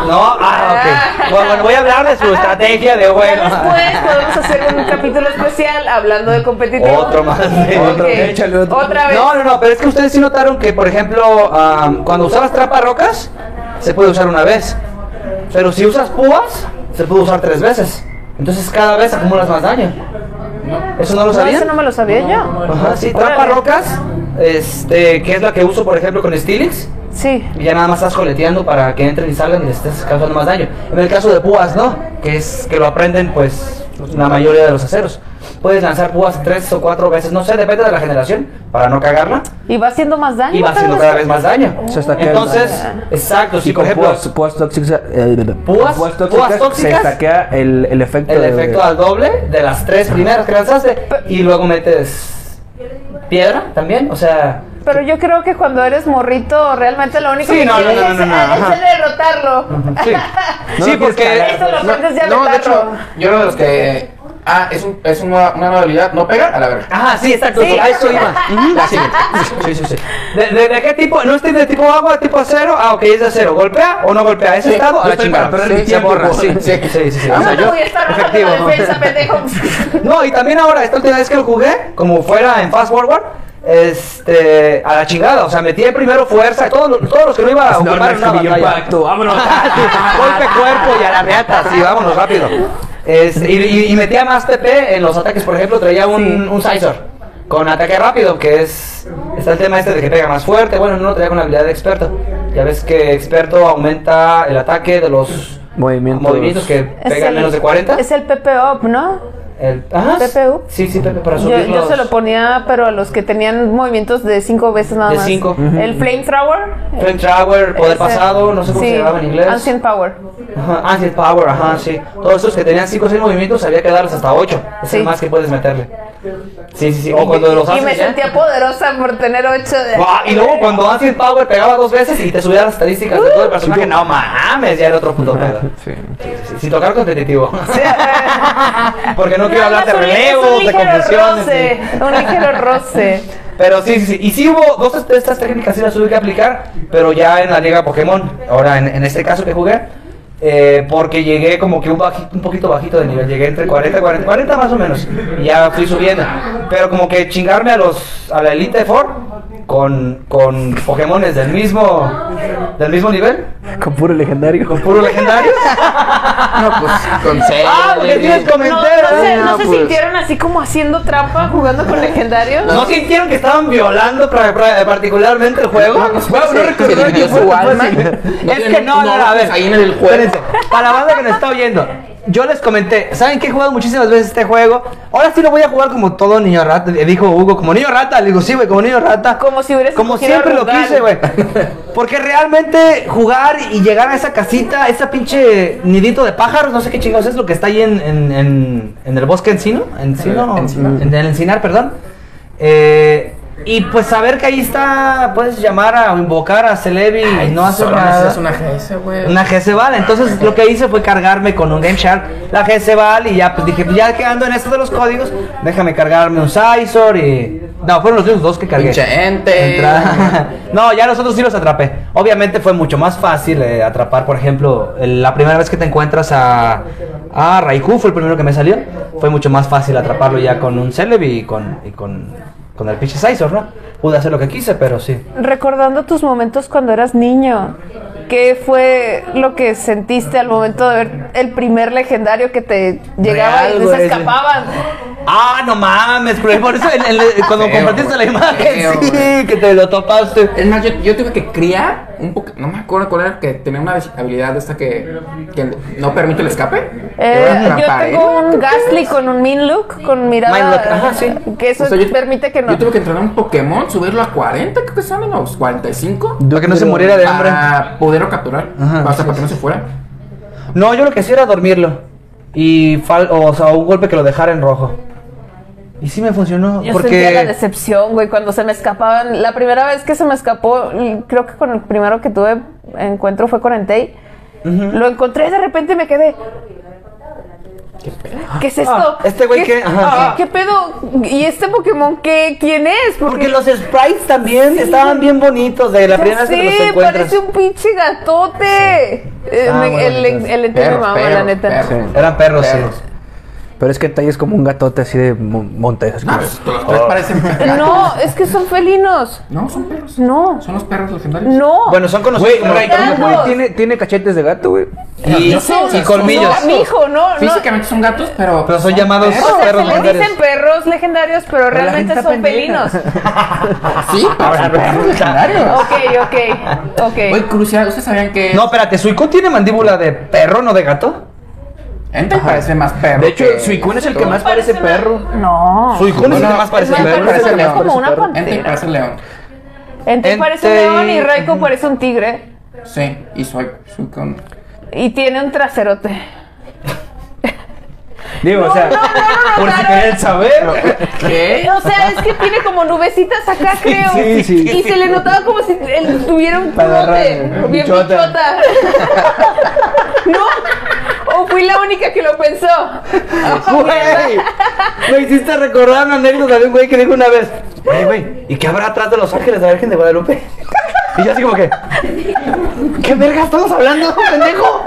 no, ah, ok. Bueno, bueno, voy a hablar de su estrategia de juego. después podemos hacer un capítulo especial hablando de competitivo. Otro más. Otro, Ok, échale otro. Otra vez. No, no, no, pero es que ustedes sí notaron que, por ejemplo, am, cuando usabas trapa rocas, se puede usar una vez. Pero si usas púas, se puede usar tres veces. Entonces cada vez acumulas más daño. ¿Eso no lo No, sabían? eso no me lo sabía yo. Ajá, sí, Órale. Este, que es la que uso, por ejemplo, con Stilix. Sí. Y ya nada más estás coleteando para que entren y salgan y les estés causando más daño. En el caso de púas, no, que es que lo aprenden, pues, la mayoría de los aceros. Puedes lanzar púas tres o cuatro veces, no sé, depende de la generación, para no cagarla. Y va haciendo más daño. Y va haciendo cada vez más daño. Que- Entonces, exacto, si Y por con ejemplo, púas, púas tóxicas, eh, Púas- púas púas se tóxicas, estaquea el, el efecto el de- efecto al doble de las tres primeras que lanzaste, y luego metes piedra también, o sea, Pero yo creo que cuando eres morrito, realmente lo único Sí, que no, quieres no, no, es, no, no, es ajá. el derrotarlo. sí, porque cagar. Esto lo aprendes ya No, de hecho, yo de los que. Ah, es, un, es una, una nueva habilidad, no pega a la verga. Ajá, sí, exacto, Sí. a eso iba. La. Sí, sí, sí. ¿De, de, de qué tipo? ¿No es de tipo agua, tipo acero? Ah, ok, es de acero. ¿Golpea o no golpea? ¿Ese Sí, estado? A la chingada. perder mi se borra, sí, sí, sí, sí. sí. Ah, O sea, no te yo- voy a estar bajando efectivo. la defensa, pendejo. No, y también ahora, esta última vez que lo jugué, como fuera en Fast Forward, este, a la chingada, o sea, metí primero fuerza, todos los, todos los que no iba a No, ocupar en una batalla. impacto, vámonos. Golpe cuerpo y a la reata, sí, vámonos rápido. Este, y, y- y metía más PP en los ataques, por ejemplo, traía un, un Scizor con ataque rápido, que es, está el tema este de que pega más fuerte, bueno, no lo traía con la habilidad de experto. Ya ves que experto aumenta el ataque de los Movimientos. movimientos que Es pegan el- menos de 40. Es el PP Up, ¿no? El, ajá, PPU. Sí, sí, para Yo, subir yo los- se lo ponía, pero a los que tenían movimientos de cinco veces nada De más. cinco. El Flamethrower. Flamethrower, poder Ese- pasado, no sé cómo sí, se llamaba en inglés. Ancient Power. Ajá, Ancient Power, ajá, sí. Todos estos que tenían 5 o 6 movimientos había que darles hasta 8. Es Sí. el más que puedes meterle. Sí, sí, sí. O cuando los Y me ya. sentía poderosa por tener ocho de... Guau, y luego cuando Ancient Power pegaba dos veces y te subía las estadísticas de todo el personaje, no mames, ya era otro puto pedo. Sí. Sí, Sin tocar competitivo. Sí, eh, Porque no quiero nada hablar de relevos, de confusiones. roce, sí. Un ligero roce. Pero sí, sí, sí. Y sí hubo dos de estas técnicas sí las tuve que aplicar, pero ya en la liga Pokémon, ahora en, en este caso que jugué, eh, porque llegué como que un poquito bajito de nivel, llegué entre 40 y 40, 40 más o menos, y ya fui subiendo. Pero como que chingarme a los a la Elite Four con, con Pokémones del mismo del mismo nivel, Con puro legendario. con puro legendario. No, pues con seis. Ah, porque tienes No, no comentarios. se, no no, se pues. sintieron así como haciendo trampa jugando con legendarios. ¿No sintieron que estaban violando pra- pra- particularmente el juego? No, no, no recordar que su alma. Es que no, no, no, a ver. Ahí en el juego. Espérense, para la banda que nos está oyendo, yo les comenté, ¿saben que he jugado muchísimas veces este juego? Ahora sí lo voy a jugar como todo niño rata, eh, dijo Hugo, como niño rata, le digo, sí, güey, como niño rata. Como si hubieras Como siempre lo quise, güey. Porque realmente jugar y llegar a esa casita, esa pinche nidito de pájaros, no sé qué chingados es lo que está ahí en, en, en, en el bosque encino, encino, Encinar. en el encinar, perdón. Eh, y pues saber que ahí está, puedes llamar a o invocar a Celebi y no hacer nada. necesitas una GS, güey. Una GC-Val, entonces lo que hice fue cargarme con un Game Shark la GC-Val y ya pues dije, pues ya que ando en esto de los códigos, déjame cargarme un Sizor y... No, fueron los únicos dos que cargué. Pinche ente. Entra- no, ya los otros sí los atrapé. Obviamente fue mucho más fácil eh, atrapar, por ejemplo, el- la primera vez que te encuentras a, a Raikou, fue el primero que me salió. Fue mucho más fácil atraparlo ya con un Celebi y con, y con, con el pinche Sizor, ¿no? Pude hacer lo que quise, pero sí. Recordando tus momentos cuando eras niño, ¿qué fue lo que sentiste al momento de ver el primer legendario que te llegaba Real, y se escapaban? Ah, no mames, pero por eso cuando Feo, compartiste la imagen, Feo, sí, que te lo topaste. Es más, yo, yo tuve que criar un poco, no me acuerdo cuál era, que tenía una habilidad de esta que, que no permite el escape. Eh, yo tengo un Ghastly con un Minlook, con mirada. Mindlook, ajá, sí. Que eso O sea, yo- permite que no. Yo tuve que entrenar un Pokémon, subirlo a 40, creo que son los 45. Para que no se muriera de hambre. Para poderlo capturar. Ajá, hasta sí, para que no se fuera. No, yo lo que hacía era dormirlo. Y fal- o sea, un golpe que lo dejara en rojo. Y sí me funcionó. Yo sentía la porque. decepción, güey, cuando se me escapaban. La primera vez que se me escapó, creo que con el primero que tuve encuentro fue con Entei. Lo encontré y de repente me quedé. ¿Qué es esto? Ah, este güey ¿Qué, qué? Ajá. ¿qué, qué pedo? ¿Y este Pokémon qué? ¿Quién es? Porque los sprites también estaban bien bonitos de la primera vez que los encuentras. parece un pinche gatote. Eh, Ah, me- bueno, el, el Entei me perros, mama, la perros, neta. perros. Eran perros, sí. Perros. Pero es que Tai es como un gatote así de mon- montes. así No, como- pues, los tres parecen No, es que son felinos. No, son perros. No. Son los perros legendarios. No. Bueno, son conocidos Güey, como gatos. güey, tiene, tiene cachetes de gato, güey. y, colmillos. No, mijo, no, no. Físicamente son gatos, pero. Pero son llamados O sea, perros se les legendarios. dicen perros legendarios, pero realmente son felinos. Sí, pero son perros legendarios. Ok, ok, ok. Oye, crucial, ¿ustedes sabían que. No, espérate, ¿Suicune tiene mandíbula de perro, no de gato? Ente parece más perro. De hecho, Suicune es el que más Parece perro. No. Suicune es el que más parece Es más, perro. león, como una pantera. parece león. Entei parece un león y Raikou parece un tigre. Sí, y soy. Y tiene un traserote. Digo, o sea, Por si querían saber. ¿Qué? O sea, es que tiene como nubecitas acá, creo. sí, sí. Y se le notaba como si él tuviera un agarrar, Bien bichota. bichota. ¿No? ¿O fui la única que lo pensó? Güey, me hiciste recordar una anécdota de un güey que dijo una vez, güey, güey, ¿y qué habrá atrás de los ángeles de la Virgen de Guadalupe? Y yo así como que, ¿qué verga estamos hablando, pendejo?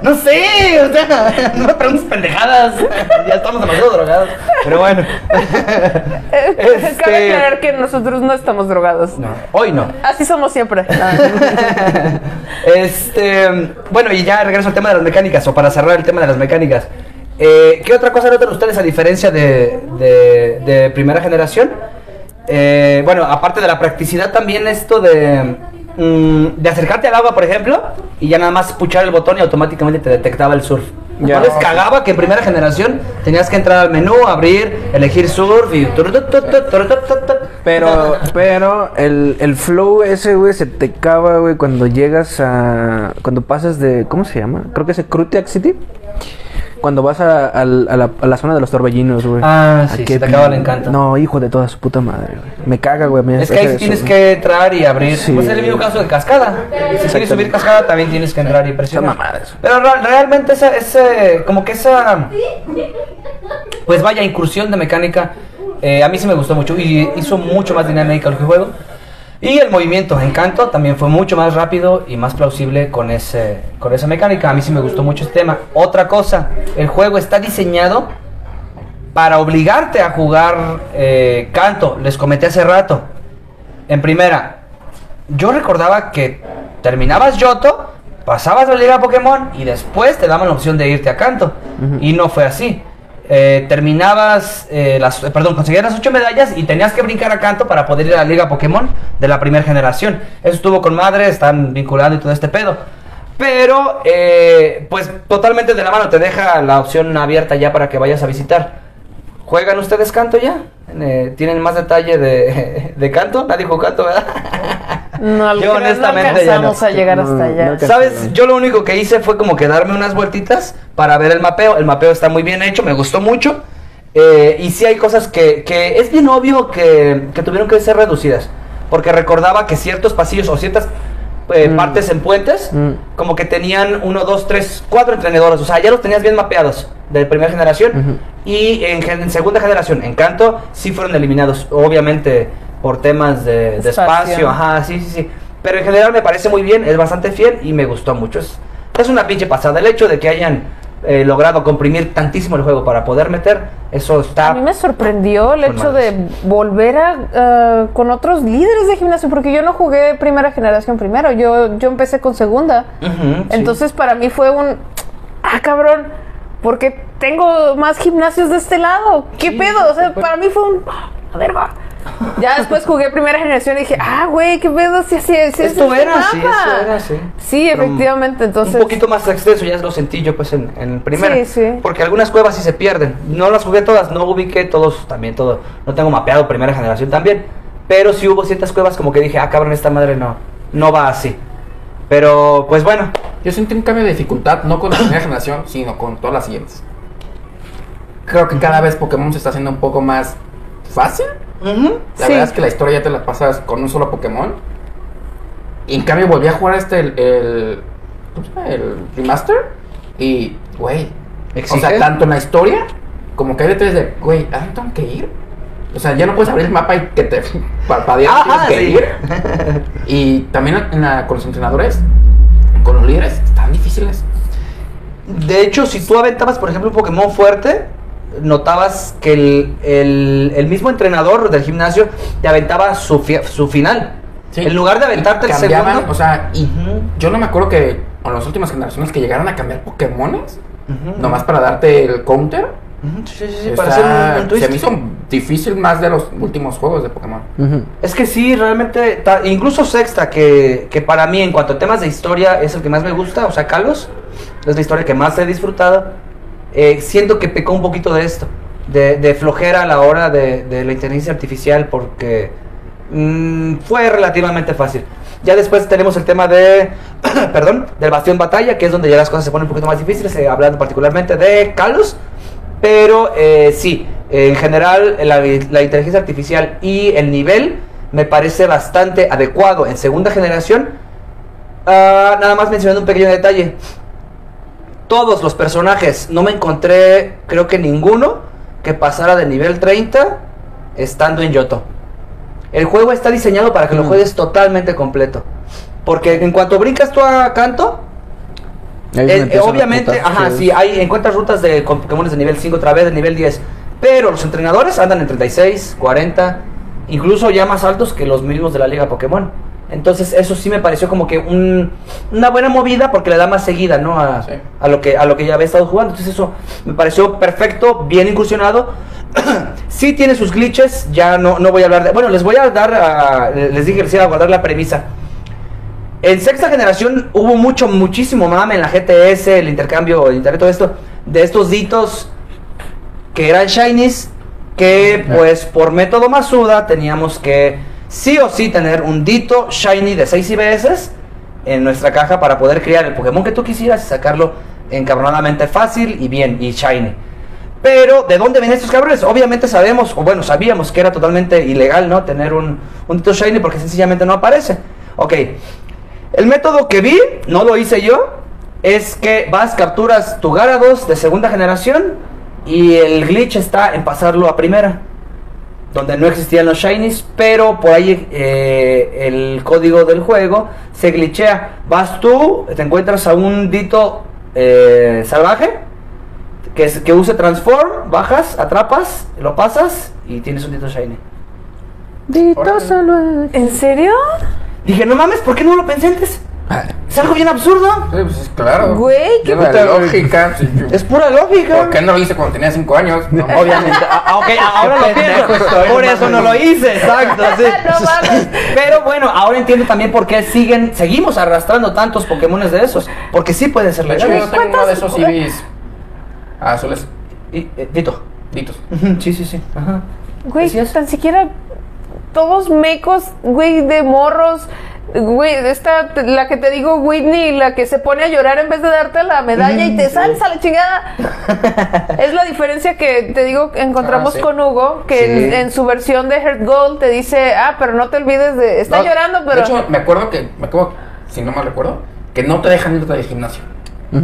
No sé, o sea, no me preguntes pendejadas, ya estamos demasiado drogados, pero bueno. Cabe Este- aclarar que nosotros no estamos drogados. No, hoy no. Así somos siempre. Este, bueno, y ya regreso al tema de las mecánicas, o para cerrar el tema de las mecánicas. Eh, ¿Qué otra cosa notan ustedes a diferencia de, de- de primera generación? Eh, bueno, aparte de la practicidad, también esto de, mm, de acercarte al agua, por ejemplo, y ya nada más puchar el botón y automáticamente te detectaba el surf. Ya. ¿No les cagaba que en primera generación tenías que entrar al menú, abrir, elegir surf y... Pero, pero el, el flow ese, güey, se te acaba, güey, cuando llegas a. Cuando pasas de. ¿Cómo se llama? Creo que es Crutiac City. Cuando vas a, al- a la, a la zona de los torbellinos, güey. Ah, sí, se te acaba el encanto. No, hijo de toda su puta madre, güey. Me caga, güey. me Es que ahí tienes eso, que entrar y abrir. Sí. Pues es el mismo caso de cascada. Si quieres subir cascada, también tienes que entrar y presionar. Mamadas. Pero realmente esa, ese, como que esa, pues vaya, incursión de mecánica, eh, a mí sí me gustó mucho y hizo mucho más dinámica el juego. Y el movimiento en Canto también fue mucho más rápido y más plausible con, ese, con esa mecánica. A mí sí me gustó mucho este tema. Otra cosa, el juego está diseñado para obligarte a jugar eh, Canto. Les comenté hace rato. En primera, yo recordaba que terminabas Yoto, pasabas la liga Pokémon y después te daban la opción de irte a Canto. Y no fue así. Eh, terminabas, eh, las, eh, perdón, conseguías las 8 medallas y tenías que brincar a Canto para poder ir a la liga Pokémon de la primera generación. Eso estuvo con madre, están vinculando y todo este pedo. Pero, eh, pues totalmente de la mano, te deja la opción abierta ya para que vayas a visitar. ¿Juegan ustedes canto ya? Eh, ¿Tienen más detalle de, de canto? Nadie jugó canto, ¿verdad? No, Yo honestamente no ya alcanzamos no. a llegar No, hasta no allá. ¿Sabes? Yo lo único que hice fue como que darme unas vueltitas para ver el mapeo. El mapeo está muy bien hecho, me gustó mucho. Eh, y sí hay cosas que, que es bien obvio que, que tuvieron que ser reducidas. Porque recordaba que ciertos pasillos o ciertas eh, Mm. partes en puentes, Mm. como que tenían uno, dos, tres, cuatro entrenadores. O sea, ya los tenías bien mapeados de primera generación. Y en, en segunda generación, en canto, sí fueron eliminados. Obviamente por temas de, de Espacio. espacio. Ajá, sí, sí, sí. Pero en general me parece muy bien, es bastante fiel y me gustó mucho. Es, es una pinche pasada. El hecho de que hayan eh, logrado comprimir tantísimo el juego para poder meter, eso está... A mí me sorprendió el hecho de volver a ah, con otros líderes de gimnasio, porque yo no jugué primera generación primero, yo, yo empecé con segunda. Entonces para mí fue un ah cabrón, porque tengo más gimnasios de este lado. ¿Qué pedo? O sea, para mí fue un a ver, va. Ya después jugué primera generación y dije, ah, güey, qué pedo, sí, sí, sí, Esto era, sí, mapa". eso era, sí. Sí, Pero efectivamente, entonces. Un poquito más extenso, ya lo sentí yo pues en, en primera. Sí, sí. Porque algunas cuevas sí se pierden. No las jugué todas, no ubiqué todos, también todo. No tengo mapeado primera generación también. Pero sí hubo ciertas cuevas como que dije, ah, cabrón, esta madre no, no va así. Pero, pues bueno, Yo sentí un cambio de dificultad, no con la primera generación, sino con todas las siguientes. Creo que cada vez Pokémon se está haciendo un poco más fácil. La Sí. verdad es que la historia ya te la pasas con un solo Pokémon. Y en cambio volví a jugar este, el, el, ¿cómo se llama? el remaster. Y, güey, o sea, tanto en la historia como que hay detalles de, güey, ¿a dónde tengo que ir? O sea, ya no puedes abrir el mapa y que te parpadeas, Ah, tienes que sí. ir. Y también en la- con los entrenadores, con los líderes, están difíciles. De hecho, si tú aventabas, por ejemplo, un Pokémon fuerte, notabas que el, el- el mismo entrenador del gimnasio te aventaba su, fi- su final. Sí. En lugar de aventarte el segundo. O sea, y yo no me acuerdo que en las últimas generaciones que llegaron a cambiar Pokémones, nomás para darte el counter. Ujú, Sí, sí, sí, Está- para hacer un, un twist. se me hizo difícil más de los últimos juegos de Pokémon. Es que sí, realmente, ta- incluso Sexta, que, que para mí en cuanto a temas de historia es el que más me gusta, o sea, Kalos, es la historia que más he disfrutado, eh, siento que pecó un poquito de esto, de, flojera a la hora de, la inteligencia artificial, porque mm, fue relativamente fácil. Ya después tenemos el tema de, perdón, del Bastión Batalla, que es donde ya las cosas se ponen un poquito más difíciles, eh, hablando particularmente de Kalos. Pero eh, sí, en general la, inteligencia artificial y el nivel me parece bastante adecuado en segunda generación. Ah, nada más mencionando un pequeño detalle. Todos los personajes, no me encontré, creo que ninguno, que pasara de nivel 30 estando en Yoto. El juego está diseñado para que lo Mm. juegues totalmente completo. Porque en cuanto brincas tú a Canto, eh, obviamente, ajá, sí, hay, encuentras rutas de con Pokémon de nivel 5 otra vez, de nivel 10. Pero los entrenadores andan en 36, 40, incluso ya más altos que los mismos de la Liga Pokémon. Entonces, eso sí me pareció como que un- una buena movida porque le da más seguida, ¿no? A, Sí. a lo que, a lo que ya había estado jugando. Entonces, eso me pareció perfecto, bien incursionado. sí tiene sus glitches, ya no, no voy a hablar de. Bueno, les voy a dar, a- les dije que les iba a guardar la premisa. En sexta generación hubo mucho, muchísimo mame en la GTS, el intercambio, el internet, todo esto, de estos ditos que eran shinies, que pues por método Masuda teníamos que sí o sí tener un dito shiny de 6 IBS en nuestra caja para poder crear el Pokémon que tú quisieras y sacarlo encabronadamente fácil y bien, y shiny. Pero, ¿de dónde vienen estos cabrones? Obviamente sabemos, o bueno, sabíamos que era totalmente ilegal, ¿no? Tener un, un Dito Shiny porque sencillamente no aparece. Ok. El método que vi, no lo hice yo, es que vas, capturas tu Gyarados de segunda generación y el glitch está en pasarlo a primera. Donde no existían los shinies, pero por ahí eh, el código del juego se glitchea. Vas tú, te encuentras a un dito eh, salvaje que, es- que use transform, bajas, atrapas, lo pasas y tienes un dito shiny. Dito salvaje. ¿En serio? Dije, no mames, ¿por qué no lo pensé antes? Es algo bien absurdo. Sí, pues es claro. Güey, qué puta- lógica. Es pura lógica. ¿Por qué no lo hice cuando tenía 5 años? No, Obviamente. Ah, ah, ok, ahora lo pienso. Por eso no lo hice, exacto. sí. No mames. Pero bueno, ahora entiendo también por qué siguen, seguimos arrastrando tantos Pokémones de esos. Porque sí pueden ser legales. yo tengo uno de ¿Cuántas- esos Ibis azules, Y, eh, Dito. ditos. Sí, sí, sí. Ajá. Güey, tan siquiera todos mecos, güey, de morros. Güey, esta, la que te digo, Whitney, la que se pone a llorar en vez de darte la medalla y te sales a la chingada. es la diferencia que te digo, encontramos Ah, sí. con Hugo, que Sí. en, en su versión de Heart Gold te dice, ah, pero no te olvides de. Está No, llorando, pero. De hecho, me acuerdo que, me acuerdo, si no mal recuerdo, que no te dejan irte del gimnasio.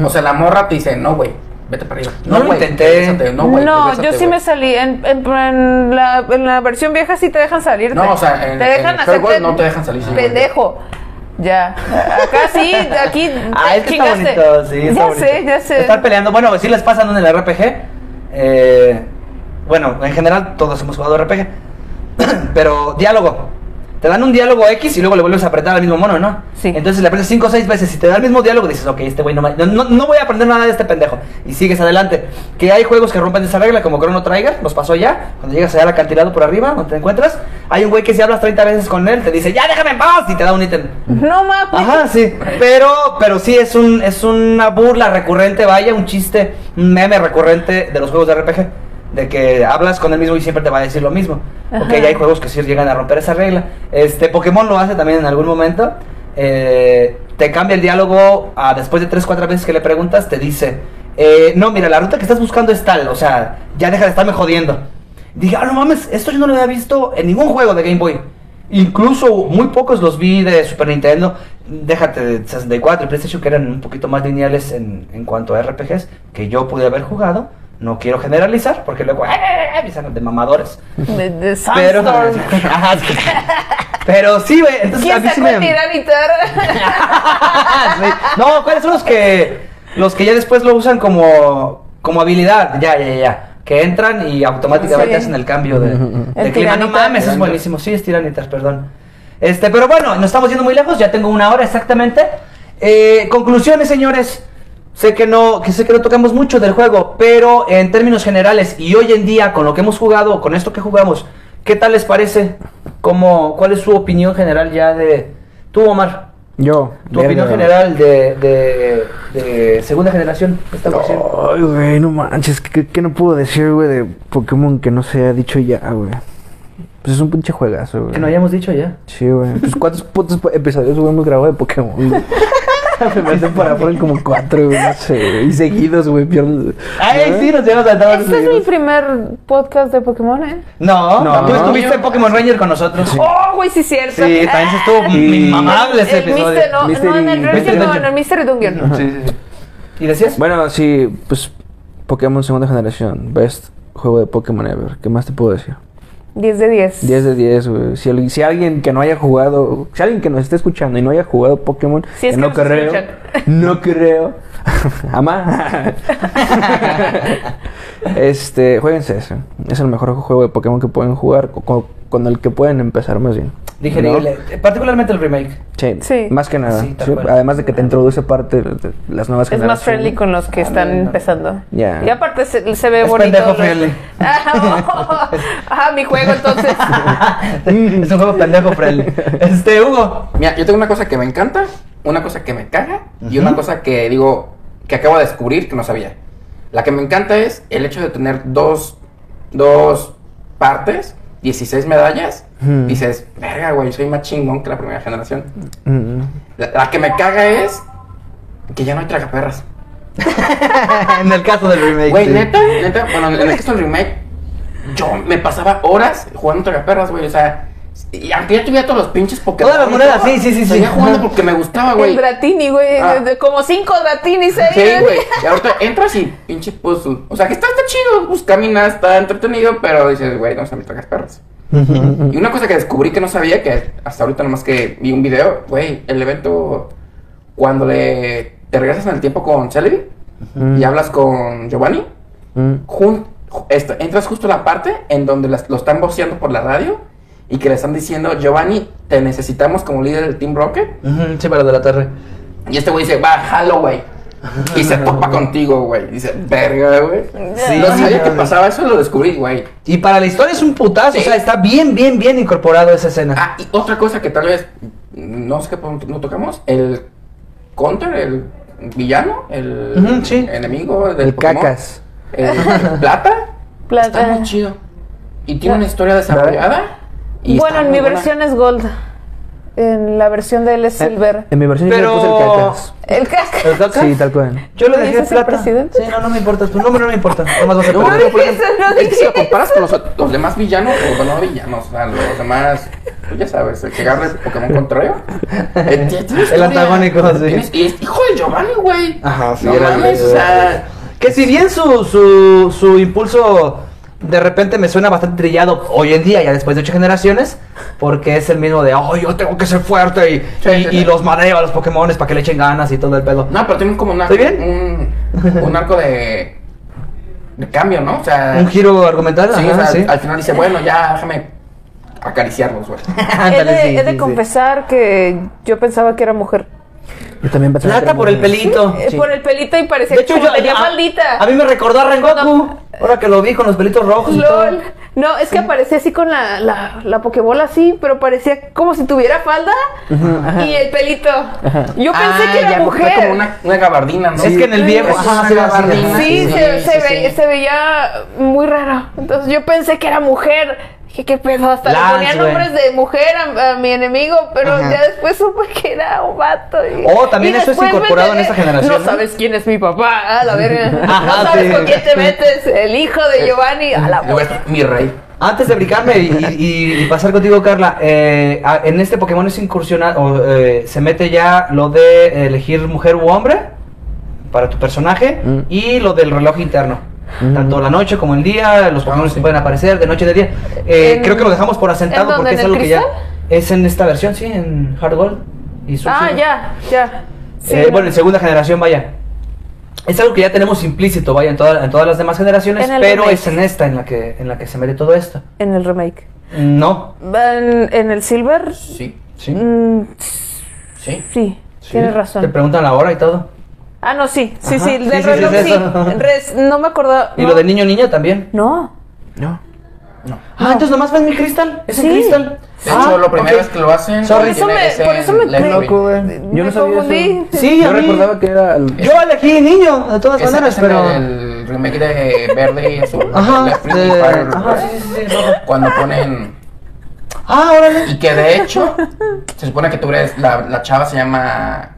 O sea, la morra te dice, no, güey, vete para arriba. No lo güey, intenté. No, güey, no, yo sí güey". me salí. En, en- en la, en la versión vieja sí te dejan salirte. No, o sea, en, te dejan Gold no te dejan salir. sí, pendejo. Ya. Acá sí, aquí. Ah, es que está bonito, sí, está ya bonito. sé, ya sé. Estar peleando, bueno, sí les pasa en el RPG. Eh, bueno, en general todos hemos jugado RPG. Pero diálogo. Te dan un diálogo X y luego le vuelves a apretar al mismo mono, ¿no? Sí. Entonces le apretas 5 o 6 veces. Si te da el mismo diálogo, dices, ok, este güey no, no- no voy a aprender nada de este pendejo. Y sigues adelante. Que hay juegos que rompen esa regla, como Chrono Trigger, nos pasó ya. Cuando llegas allá al acantilado por arriba, donde te encuentras, hay un güey que si hablas 30 veces con él, te dice, ya déjame en paz, y te da un ítem. No mames. Ajá, sí. Pero, pero sí es un, es una burla recurrente, vaya, un chiste, un meme recurrente de los juegos de RPG. De que hablas con él mismo y siempre te va a decir lo mismo. Ajá. Ok, ya hay juegos que sí llegan a romper esa regla. Este, Pokémon lo hace también en algún momento. Eh, te cambia el diálogo a, después de 3, 4 veces que le preguntas, te dice, eh, no, mira, la ruta que estás buscando es tal, o sea, ya deja de estarme jodiendo. Dije, ah, no mames, esto yo no lo había visto en ningún juego de Game Boy. Incluso muy pocos los vi de Super Nintendo. Déjate de 64 y PlayStation que eran un poquito más lineales en, en cuanto a RPGs que yo pude haber jugado. No quiero generalizar porque luego ¡eh! empiezan de mamadores. De, de Pero, pero sí, güey. Entonces. No, ¿cuáles son los que los que ya después lo usan como como habilidad? Ya, ya, ya. Que entran y automáticamente Sí. hacen el cambio de, de El clima. No mames, es buenísimo. Sí, es tiranitas, perdón. Este, pero bueno, nos estamos yendo muy lejos. Ya tengo una hora exactamente. Eh, conclusiones, señores. Sé que no, que sé que no tocamos mucho del juego, pero en términos generales y hoy en día con lo que hemos jugado, con esto que jugamos, ¿qué tal les parece? ¿Cómo, ¿Cuál es su opinión general ya de tú, Omar? Yo. Tu opinión general de, de, de segunda generación. Esta. Ay, güey, no manches. ¿qué, qué no puedo decir, güey, de Pokémon que no se ha dicho ya, güey? Pues es un pinche juegazo, güey. Que no hayamos dicho ya. Sí, güey. Pues cuántos putos episodios hemos grabado de Pokémon? Se me hacen para fueron como cuatro, güey, no sé. Y seguidos, güey, pierdo. Ay, sí, nos llevamos a todos Este es mi primer podcast de Pokémon, ¿eh? No, No. tú estuviste en Pokémon Ranger con nosotros. Sí, Oh, güey, sí, cierto. también se estuvo Y- mamable ese El episodio. Mister, no, Mystery- no, en el Ranger no, en Dungeon. el Mystery Dungeon. Sí, sí, sí. ¿Y decías? Bueno, sí, pues Pokémon segunda generación. Best juego de Pokémon ever. ¿Qué más te puedo decir? 10 de 10. 10 de 10, güey. Si, alguien- si alguien que no haya jugado, si alguien que nos esté escuchando y no haya jugado Pokémon, Si es que no creo, escuchan. no creo, ama, este, jueguense ese. Es el mejor juego de Pokémon que pueden jugar, co- co- con, el que pueden empezar más bien. Dije, ¿No? particularmente el remake. Sí, Sí. más que nada. Sí, Sí, además de que te introduce parte de las nuevas Es más generaciones. friendly con los que están Ándale. empezando. Ya. Y aparte se, se ve Es bonito. pendejo los- friendly. Ajá, mi juego entonces. es un juego pendejo friendly. Este, Hugo. Mira, yo tengo una cosa que me encanta, una cosa que me caga y una cosa que digo que acabo de descubrir que no sabía. La que me encanta es el hecho de tener dos, dos partes, 16 medallas. Hmm. Dices, verga, güey, soy más chingón que la primera generación. Mm. La, la que me caga es que ya no hay tragaperras. en el caso del remake. Güey, sí. neta, neta, bueno, en el caso del remake, yo me pasaba horas jugando tragaperras, güey, o sea, y aunque ya tuviera todos los pinches Pokémon. Todas las monedas, sí, sí, sí, sí. Seguía jugando porque me gustaba, El güey. Dratini, güey. Ah. como cinco Dratinis ahí. Sí, güey. Y ahorita entras y pinche puzzle. O sea, que está, está chido, pues caminas, está entretenido, pero dices, güey, no se me tragas perros. Y una cosa que descubrí que no sabía, que hasta ahorita nomás que vi un video, güey, el evento cuando le te regresas en el tiempo con Celebi y hablas con Giovanni, jun- esto, entras justo a la parte en donde las- lo están voceando por la radio y que le están diciendo, Giovanni, te necesitamos como líder del Team Rocket. Sí, para de la tarde. Y este güey dice, va, jalo, güey. Y se topa contigo, güey. Dice, verga, güey. Sí. no sabía que pasaba eso, lo descubrí, güey. Y para la historia es un putazo, Sí. o sea, está bien, bien, bien incorporado esa escena. Ah, y otra cosa que tal vez no sé qué punto no tocamos, el counter, el villano, el sí. enemigo del El Pokémon, cacas. el plata, Plata. está muy chido. Y tiene una historia desarrollada. Y Bueno, en mi buena. versión es Gold. En la versión de él es Silver. En mi versión yo le puse el cacas. El caca. ¿El caca? Sí, tal cual. Yo le ¿Lo dejé dices el plata. presidente? Sí, no, no me importa. Tu nombre no me importa. Nomás vas a No, dijiste, ejemplo, no es que si lo comparas con los, los demás villanos, o bueno, no villanos, o sea, los demás, pues ya sabes, el que agarra el Pokémon Control. El, El antagónico, sí. Y es hijo de Giovanni, güey. Ajá, sí, No era mames, el- o sea, Que si bien su, su, su impulso de repente me suena bastante trillado hoy en día, ya después de ocho generaciones, porque es el mismo de, oh, yo tengo que ser fuerte y, Sí, y, sí, y sí. los mareo a los Pokémon para que le echen ganas y todo el pedo. No, pero tienen como ¿Estoy bien? Un, un arco de, de cambio, ¿no? O sea, Un giro argumental, sí, ajá, o sea, sí. al final dice, bueno, ya déjame acariciarlos, güey. He de, sí, he de sí, sí. confesar que yo pensaba que era mujer. Yo también pensaba que Plata por el pelito. Eh, Por el pelito y parecía De hecho, que como yo, tenía a, faldita. a mí me recordó a Rengoku. Ahora que lo vi con los pelitos rojos y todo. LOL. No, es que aparecía así con la, la, la Pokébola así, pero parecía como si tuviera falda y el pelito. Yo pensé Ah, que era ya, mujer. Como una, una gabardina, ¿no? Es que en el viejo, Es ajá, una así, gabardina. Sí, Sí, se, sí, se, sí. ve- se veía muy raro. Entonces yo pensé que era mujer. Dije, ¿qué pedo? Hasta Lance, le ponía güey. nombres de mujer a, a mi enemigo, pero Ajá. ya después supe que era un vato. Y, Oh, también y eso es incorporado en esta generación, No ¿no? sabes quién es mi papá, a la verga. Ajá, no sabes sí. con quién te metes, el hijo de Giovanni, a la está mi rey. Antes de brincarme y, y- y pasar contigo, Carla, eh, a- en este Pokémon es incursional, o eh, se mete ya lo de elegir mujer u hombre para tu personaje Mm. y lo del reloj interno. Mm. Tanto la noche como el día, los Pokémon sí. que pueden aparecer de noche y de día. Eh, ¿En- creo que lo dejamos por en asentado porque en es algo que ya es en esta versión, sí, en Hard Gold y Soul Ah, Silver. ya, ya. Sí, Eh, bueno, en segunda generación, vaya. Es algo que ya tenemos implícito, vaya, en, toda- en todas las demás generaciones, pero remake. es en esta en la que en la que se mete todo esto. en el remake. No. En, en el Silver, Sí, Sí. mm, sí. sí, tienes razón. Te preguntan la hora y todo. Ah, no, sí, sí, Ajá, sí, sí, del sí, reloj sí, sí. es eso. Res- no me acordaba. Y no. lo de niño niña también. No. No. Ah, entonces nomás ven mi cristal. Es Sí. en cristal. De Ah, hecho, lo primera ok. vez que lo hacen. Sorry. Por eso me, ese por eso me, lettering. loco, güey. me Yo no sabía confundí. Sí, Yo mí- recordaba que era el- Yo elegí niño, de todas maneras, es pero. el remake de verde y azul. Ajá, de- Fire, ajá, sí, sí, sí. Cuando ponen. Ah, órale. Y que de hecho, se supone que tú eres. La, la chava se llama.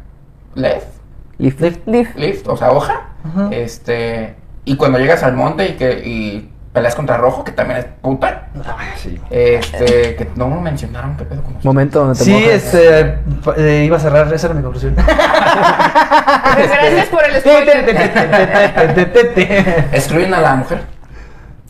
Left. Lift. Leaf. Lift, o sea, hoja. Ajá. Este. Y cuando llegas al monte y que. Y peleas contra rojo, que también es puta. Ay, sí. Este. Que no me mencionaron qué pedo con. Momento donde te Sí, mojas. este. eh, iba a cerrar, esa era mi conclusión. Gracias por el spoiler. Excluyen a la mujer.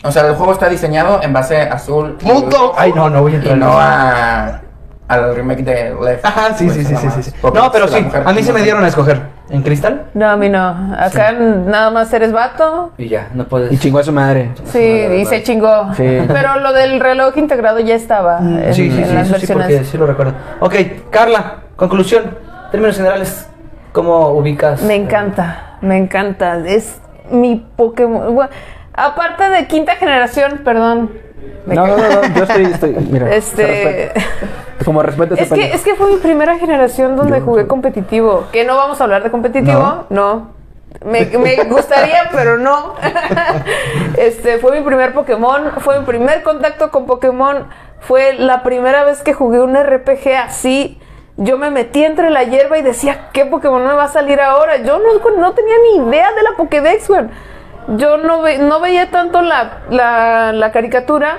O sea, el juego está diseñado en base a azul. y ¡Puto! Ay, no, no voy a Y entrar en no a. Al remake de Left. Ajá, sí, Pues sí, sí, sí, sí, No, pero sí, a mí se me dieron a escoger. ¿En cristal? No, a mí no. Acá nada más eres vato. Y ya, no puedes. Y chingó a su madre. Sí, y se chingó. Sí. Pero lo del reloj integrado ya estaba Mm, en, sí, sí, en sí, las eso sí, porque sí lo recuerdo. Ok, Carla, conclusión. Términos generales, ¿cómo ubicas? Me encanta, me encanta. Es mi Pokémon. Bueno, aparte de quinta generación, perdón. No, no, no, no, yo estoy, estoy mira. Este. Como respeto Es que, es que fue mi primera generación donde Yo- jugué competitivo. Que no vamos a hablar de competitivo, no. Me, me gustaría, pero no. Este fue mi primer Pokémon, fue mi primer contacto con Pokémon, fue la primera vez que jugué un RPG así. Yo me metí entre la hierba y decía, ¿qué Pokémon me va a salir ahora? Yo no, no tenía ni idea de la Pokédex, güey. Yo no, ve- no veía tanto la, la, la caricatura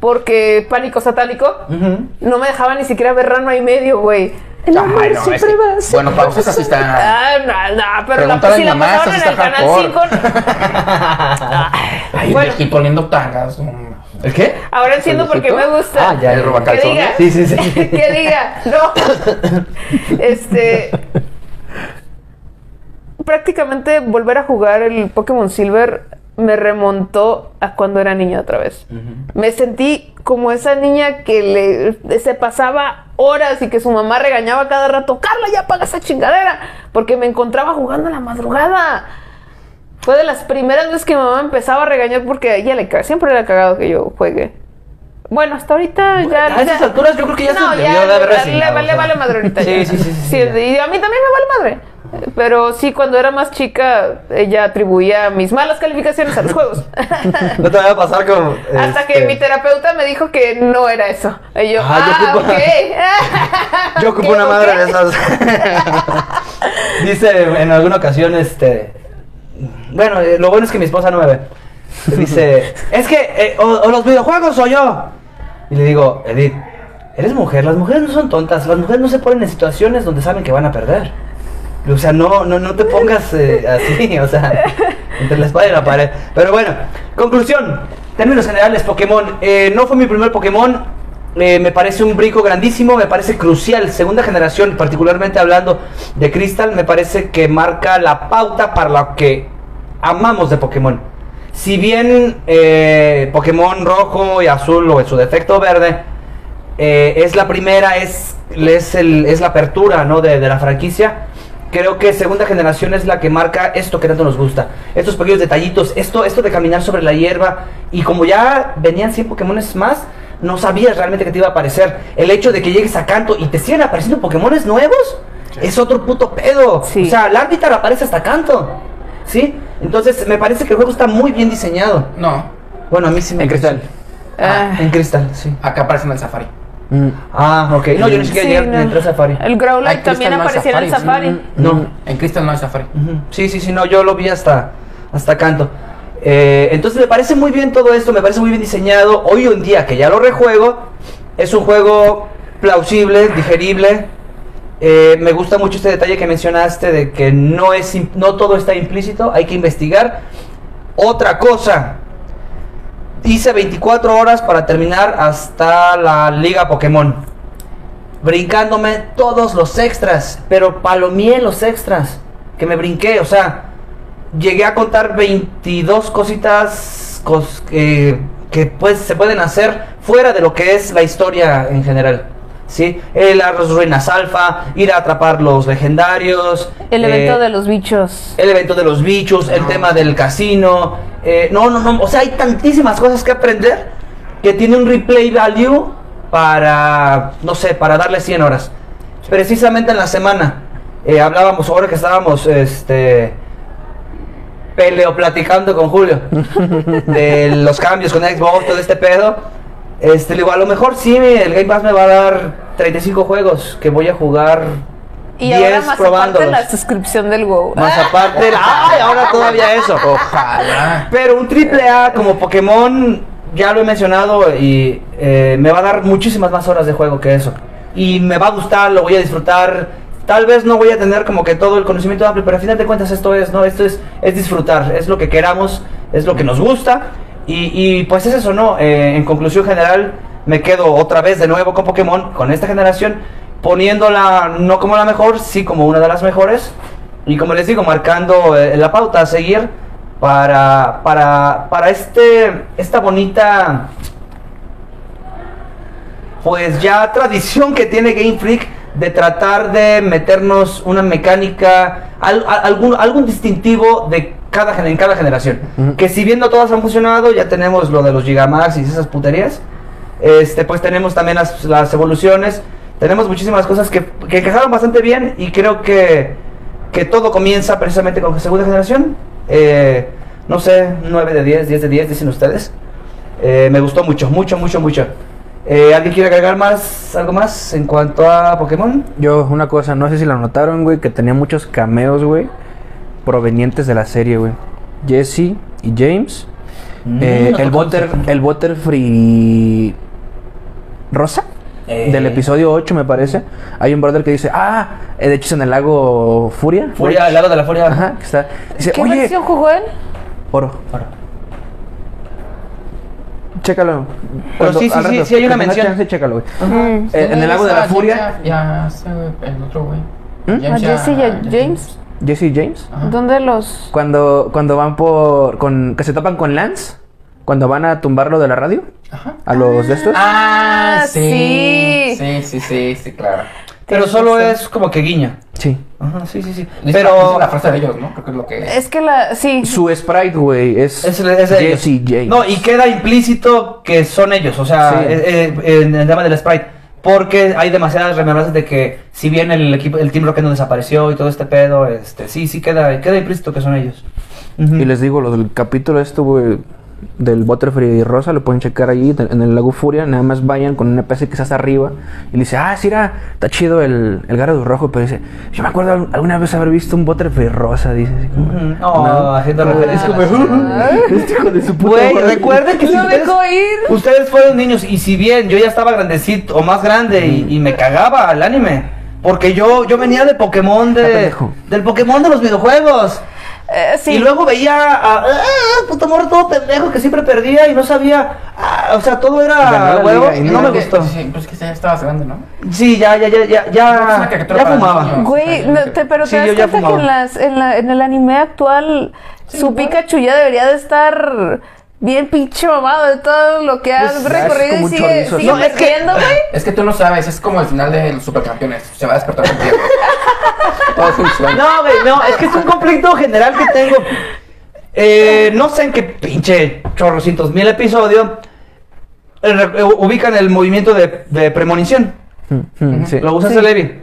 porque pánico satánico. No me dejaba ni siquiera ver rano y medio, güey. El amor Ay, no, es siempre que- va a ser- Bueno, pausas así está. Ah, no, no, pero la, a si la pasaban en el canal hardcore. 5. Ay, Bueno. viejito oliendo tangas. ¿El qué? Ahora entiendo por qué me gusta. Ah, ya, El ya. roba Que calzones. diga. Sí, sí, sí. que diga. No. Este. Prácticamente volver a jugar el Pokémon Silver me remontó a cuando era niña otra vez. Me sentí como esa niña que le se pasaba horas y que su mamá regañaba cada rato, Carla, ya apaga esa chingadera, porque me encontraba jugando a la madrugada. Fue de las primeras veces que mi mamá empezaba a regañar porque a ella le ca- siempre le ha cagado que yo juegue. Bueno, hasta ahorita ya. a esas ya- alturas yo creo que ya no, se ya de haber le- vale, madre ahorita. Sí, ya. sí, sí, sí, sí, ya. y a mí también me vale madre. Pero sí, cuando era más chica, ella atribuía mis malas calificaciones a los juegos. No te vaya a pasar como. Hasta que este, mi terapeuta me dijo que no era eso. Y yo, Ah, yo ah, ocupo-. Yo ocupo ¿Qué, una madre de esas. Dice en alguna ocasión, este. Bueno, eh, lo bueno es que mi esposa no me ve. Dice, es que eh, o, o los videojuegos o yo. Y le digo, Edith, eres mujer, las mujeres no son tontas, las mujeres no se ponen en situaciones donde saben que van a perder. O sea, no, no, no te pongas eh, así, o sea, entre la espada y la pared. Pero bueno, conclusión, términos generales, Pokémon. Eh, no fue mi primer Pokémon, eh, me parece un brinco grandísimo, me parece crucial. Segunda generación, particularmente hablando de Crystal, me parece que marca la pauta para lo que amamos de Pokémon. Si bien eh, Pokémon rojo y azul, o en su defecto verde, es la primera, es, es, el- es la apertura ¿no? de la franquicia. Creo que segunda generación es la que marca esto que tanto nos gusta. Estos pequeños detallitos, esto, esto de caminar sobre la hierba. Y como ya venían 100 Pokémones más, no sabías realmente que te iba a aparecer. El hecho de que llegues a Canto y te sigan apareciendo Pokémones nuevos es otro puto pedo. Sí. O sea, Larvitar aparece hasta Canto. ¿Sí? Entonces me parece que el juego está muy bien diseñado. No, Bueno, a mí sí me En cristal. Ah, En cristal, sí. acá aparece en el Safari. Mm. Ah, ok. No, yo ni siquiera sí, llegué no. entré a Safari. El Growlite Ay, también aparecía en el Safari. No. En Crystal no hay Safari. Sí, sí, sí, no, yo lo vi hasta, hasta canto. Eh, entonces me parece muy bien todo esto, me parece muy bien diseñado. Hoy en día que ya lo rejuego, es un juego plausible, digerible. Eh, me gusta mucho este detalle que mencionaste de que no, es, no todo está implícito, hay que investigar. Otra cosa, hice 24 horas para terminar hasta la Liga Pokémon brincándome todos los extras, pero palomié los extras que me brinqué, o sea, llegué a contar 22 cositas cos- que, que pues se pueden hacer fuera de lo que es la historia en general. ¿Sí? El las ruinas alfa, ir a atrapar los legendarios. El evento eh, de los bichos. el evento de los bichos, el tema del casino. eh, no, no, no. O sea, hay tantísimas cosas que aprender que tiene un replay value para, no sé, para darle 100 horas. Precisamente en la semana eh, hablábamos, ahora que estábamos, este, peleo platicando con Julio de los cambios con Xbox, todo este pedo. Este, le digo, a lo mejor sí, el Game Pass me va a dar 35 juegos que voy a jugar. Y 10 ahora más aparte la suscripción del WoW. Más aparte, ¡ay! Ahora todavía eso. Ojalá. Pero un triple A como Pokémon, ya lo he mencionado, y eh, me va a dar muchísimas más horas de juego que eso. Y me va a gustar, lo voy a disfrutar. Tal vez no voy a tener como que todo el conocimiento amplio, pero al final de cuentas esto es, ¿no? Esto es, es disfrutar, es lo que queramos, es lo que nos gusta. Y, pues es eso, ¿no? Eh, en conclusión general, me quedo otra vez de nuevo con Pokémon, con esta generación, poniéndola no como la mejor, sí como una de las mejores. Y como les digo, marcando eh, la pauta a seguir para, para, para este, esta bonita, pues ya tradición que tiene Game Freak de tratar de meternos una mecánica, al- algún, algún distintivo de cada, en cada generación. Ujú. Que si bien no todas han funcionado, ya tenemos lo de los Gigamax y esas puterías. Este, pues tenemos también las, las evoluciones. Tenemos muchísimas cosas que, que encajaron bastante bien y creo que, que todo comienza precisamente con segunda generación. Eh, no sé, 9 de 10, 10 de 10, dicen ustedes. Eh, me gustó mucho, mucho, mucho, mucho. Eh, ¿Alguien quiere agregar más, algo más en cuanto a Pokémon? Yo, una cosa, no sé si la notaron, güey, que tenía muchos cameos, güey, provenientes de la serie, güey. Jesse y James. Eh, no el, Butter, el Butterfree Rosa. Eh. Del episodio 8, me parece. Hay un brother que dice, ah, eh, de hecho es en el lago Furia. Furia, al lado de la Furia. Ajá, que está. Dice, ¿Qué oye, versión jugó él? oro. Chécalo. Pero Cuando- sí, sí, sí, rato, sí hay una mención. chance, chécalo, güey. Mm. Eh, en el lago de la Esa furia, James Ya, ya sé, güey, el otro güey. ¿Mm? ¿A Jesse y a James? Jesse James. Ajá. ¿Dónde los...? Cuando, cuando van por. Con, que se topan con Lance. Cuando van a tumbarlo de la radio. Ajá. A los de estos. Ah, Ah, sí. sí. Sí, sí, sí, sí, claro. Pero solo es como que guiña. Sí. Ajá, sí, sí, sí. Pero la frase de ellos, ¿no? Creo que es lo que. Es que la... Sí. Su sprite, güey, es. es, es. Jesse James. No, y queda implícito que son ellos, o sea, Sí. eh, eh, en el tema del sprite. Porque hay demasiadas remembranzas de que si bien el equipo, el Team Rocket no desapareció y todo este pedo, este, sí, sí queda, queda implícito que son ellos. Y les digo, lo del capítulo esto, güey, del Butterfree y Rosa, lo pueden checar ahí en el lago Furia. Nada más vayan con una PC que está arriba. Y le dice, ah, sí, era, está chido el, el Gyarados rojo. Pero dice, yo me acuerdo al- alguna vez haber visto un Butterfree rosa. Dice así como, Ujú. Oh, haciendo referencia. Es como, este hijo de su puta Güey, madre". recuerden que si ustedes, dejó ir. ustedes fueron niños y si bien yo ya estaba grandecito o más grande y, y me cagaba el anime, porque yo, yo venía de Pokémon de, del Pokémon de los videojuegos. Eh, sí. Y luego veía a, ah, puto morro todo pendejo que siempre perdía y no sabía, ah, o sea, todo era huevo no no me que- gustó. Sí, pues que ya estabas grande, ¿no? Sí, ya, ya, ya, ya, ya, ya fumaba. Güey, no, te- pero Sí, te das cuenta que en, las, en, la, en el anime actual su Pikachu ya debería de estar bien pinche mamado de todo lo que has Pues, recorrido y un sigue, sigue ¿no? es que-. Es que tú no sabes, es como el final de los supercampeones. Se va a despertar con tiempo. Todo es un sueño. No, güey, no, es que es un conflicto general que tengo. Eh, no sé en qué pinche chorrocientos mil episodios eh, eh, ubican el movimiento de, de premonición. Mm, mm, sí. Lo usas Sí. el Evi.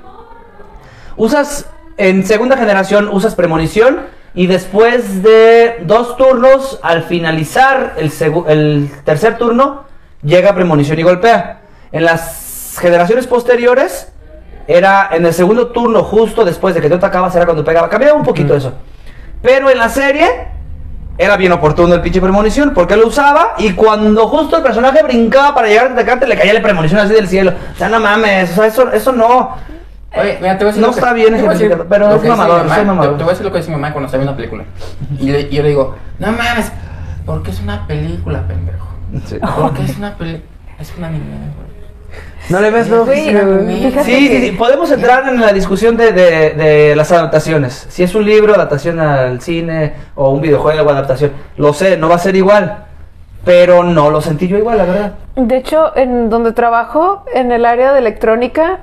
Usas, en segunda generación, usas premonición y después de dos turnos, al finalizar el, el tercer turno, llega premonición y golpea. En las generaciones posteriores, era en el segundo turno, justo después de que tú atacabas, era cuando pegaba. Cambiaba un poquito eso. Pero en la serie, era bien oportuno el pinche premonición, porque lo usaba y cuando justo el personaje brincaba para llegar a atacarte, le caía la premonición así del cielo. O sea, no mames, o sea, eso, eso no. Oye, mira, te voy a decir No lo que- está bien ejemplificado, pero lo es que mamador, soy mamador. Te, te voy a decir lo que dice mi mamá cuando está viendo una película. Y yo, y yo le digo, no mames, porque es una película, pendejo. Porque es una película. Es un anime, güey. No le ves güey. fíjate Sí, sí, que- sí, podemos entrar en la discusión de, de- de las adaptaciones. Si es un libro, adaptación al cine o un videojuego, adaptación. Lo sé, no va a ser igual. Pero no lo sentí yo igual, la verdad. De hecho, en donde trabajo, en el área de electrónica,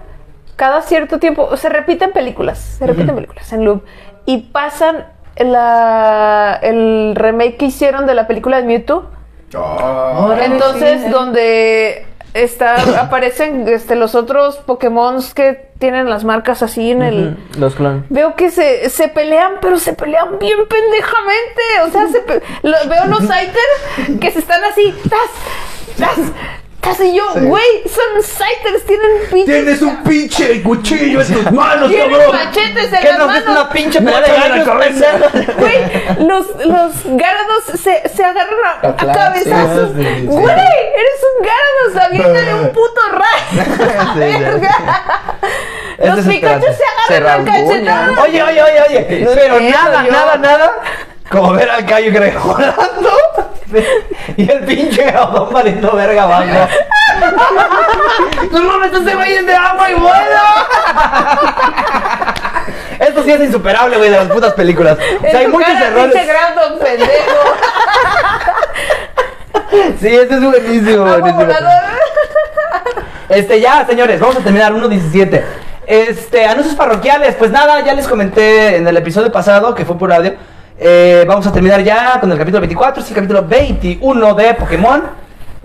cada cierto tiempo se repiten películas, se repiten películas en loop y pasan la, el remake que hicieron de la película de Mewtwo. Oh, Entonces, donde está aparecen este, los otros Pokémon que tienen las marcas así en el Los clones. Veo que se, se pelean, pero se pelean bien pendejamente. O sea, se pe- lo- veo unos Scyther que se están así. ¡Tas! ¡Tas! ¡Tas! Y yo, güey, son Scythers, tienen pinches. un pinche cuchillo en tus manos, Tienen machetes en ¿Qué las nos es manos. una pinche pelea de gallos? Güey, los, los Gyarados se, se agarran a, a cabezazos. sí, sí, sí. Güey, eres un Gyarados, aviéntale un puto rayo. Sí, ya. Verga. Es Los desesperante. se agarran Se a cachetadas. Oye, oye, oye, oye. No pero nada, yo. nada, nada. Como ver al gallo Greg volando. Y el pinche Gaudón valiendo verga abajo. ¡No mames, ese güey es de agua y vuela! Esto sí es insuperable, güey, de las putas películas. O sea, En hay tu muchos cara, errores. Grandon, pendejo. Sí, este es buenísimo, buenísimo. Este, ya, señores, vamos a terminar 1.17. Este, anuncios parroquiales. Pues nada, ya les comenté en el episodio pasado, que fue por audio. Eh, vamos a terminar ya con el capítulo 24, sí, capítulo 21 de Pokémon.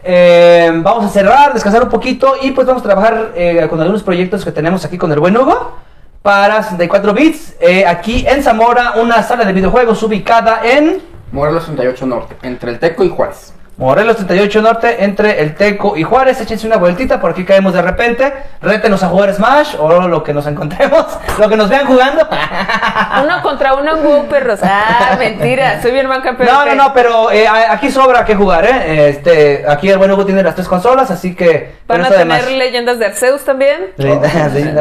Eh, vamos a cerrar, descansar un poquito y pues vamos a trabajar eh, con algunos proyectos que tenemos aquí con el buen Hugo para 64 bits. Aquí en Zamora, una sala de videojuegos ubicada en Morelos 38 Norte, entre el Teco y Juárez. Morelos 38 Norte, entre el Teco y Juárez. Échense una vueltita, por aquí caemos de repente. Rétenos a jugar Smash o lo que nos encontremos, lo que nos vean jugando. Uno contra uno en WoW, perros. Ah, mentira. Soy bien manca, pero. No, no, no, pero eh, aquí sobra que jugar, ¿eh? Este, aquí el buen Hugo tiene las tres consolas, así que. Van a tener leyendas de Arceus también. Sí, de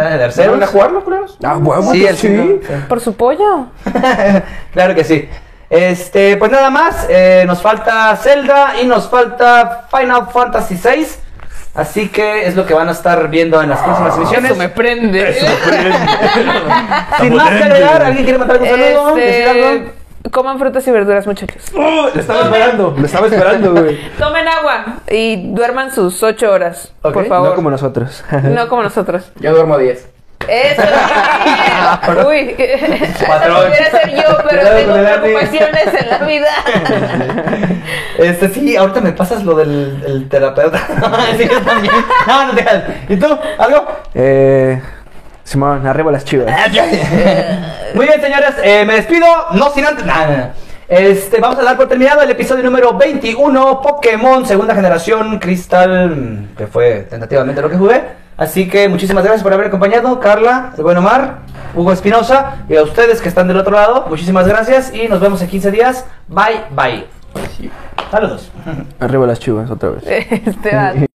Arceus. ¿Se van a jugarlo, culeros? Ah, Sí, el sí. sí. Por su pollo. claro que sí. Este, pues nada más, eh, nos falta Zelda y nos falta Final Fantasy VI. Así que es lo que van a estar viendo en las próximas emisiones. Eso me prende. Sin más que agregar, ¿alguien quiere mandar algún saludo? Este, coman frutas y verduras, muchachos. Lo estaba esperando, lo estaba esperando, güey. Tomen agua y duerman sus ocho horas, por favor. No como nosotros. No como nosotros. Yo duermo 10. Eso. Uy, Patrón. podría ser yo, pero tengo preocupaciones en la vida. Este, sí, ahorita me pasas lo del el terapeuta. sí, yo también. No, no te. ¿Y tú? ¿Algo? Eh, Simón, arriba las chivas. Muy bien, señores, eh, me despido, no sin antes. Nada. Este, vamos a dar por terminado el episodio número 21, Pokémon, segunda generación, Cristal, mm, que fue tentativamente lo que jugué. Así que muchísimas gracias por haber acompañado, Carla, el buen Omar, Hugo Espinosa, y a ustedes que están del otro lado, muchísimas gracias y nos vemos en 15 días. Bye, bye. Saludos. Arriba las chivas, otra vez. Este.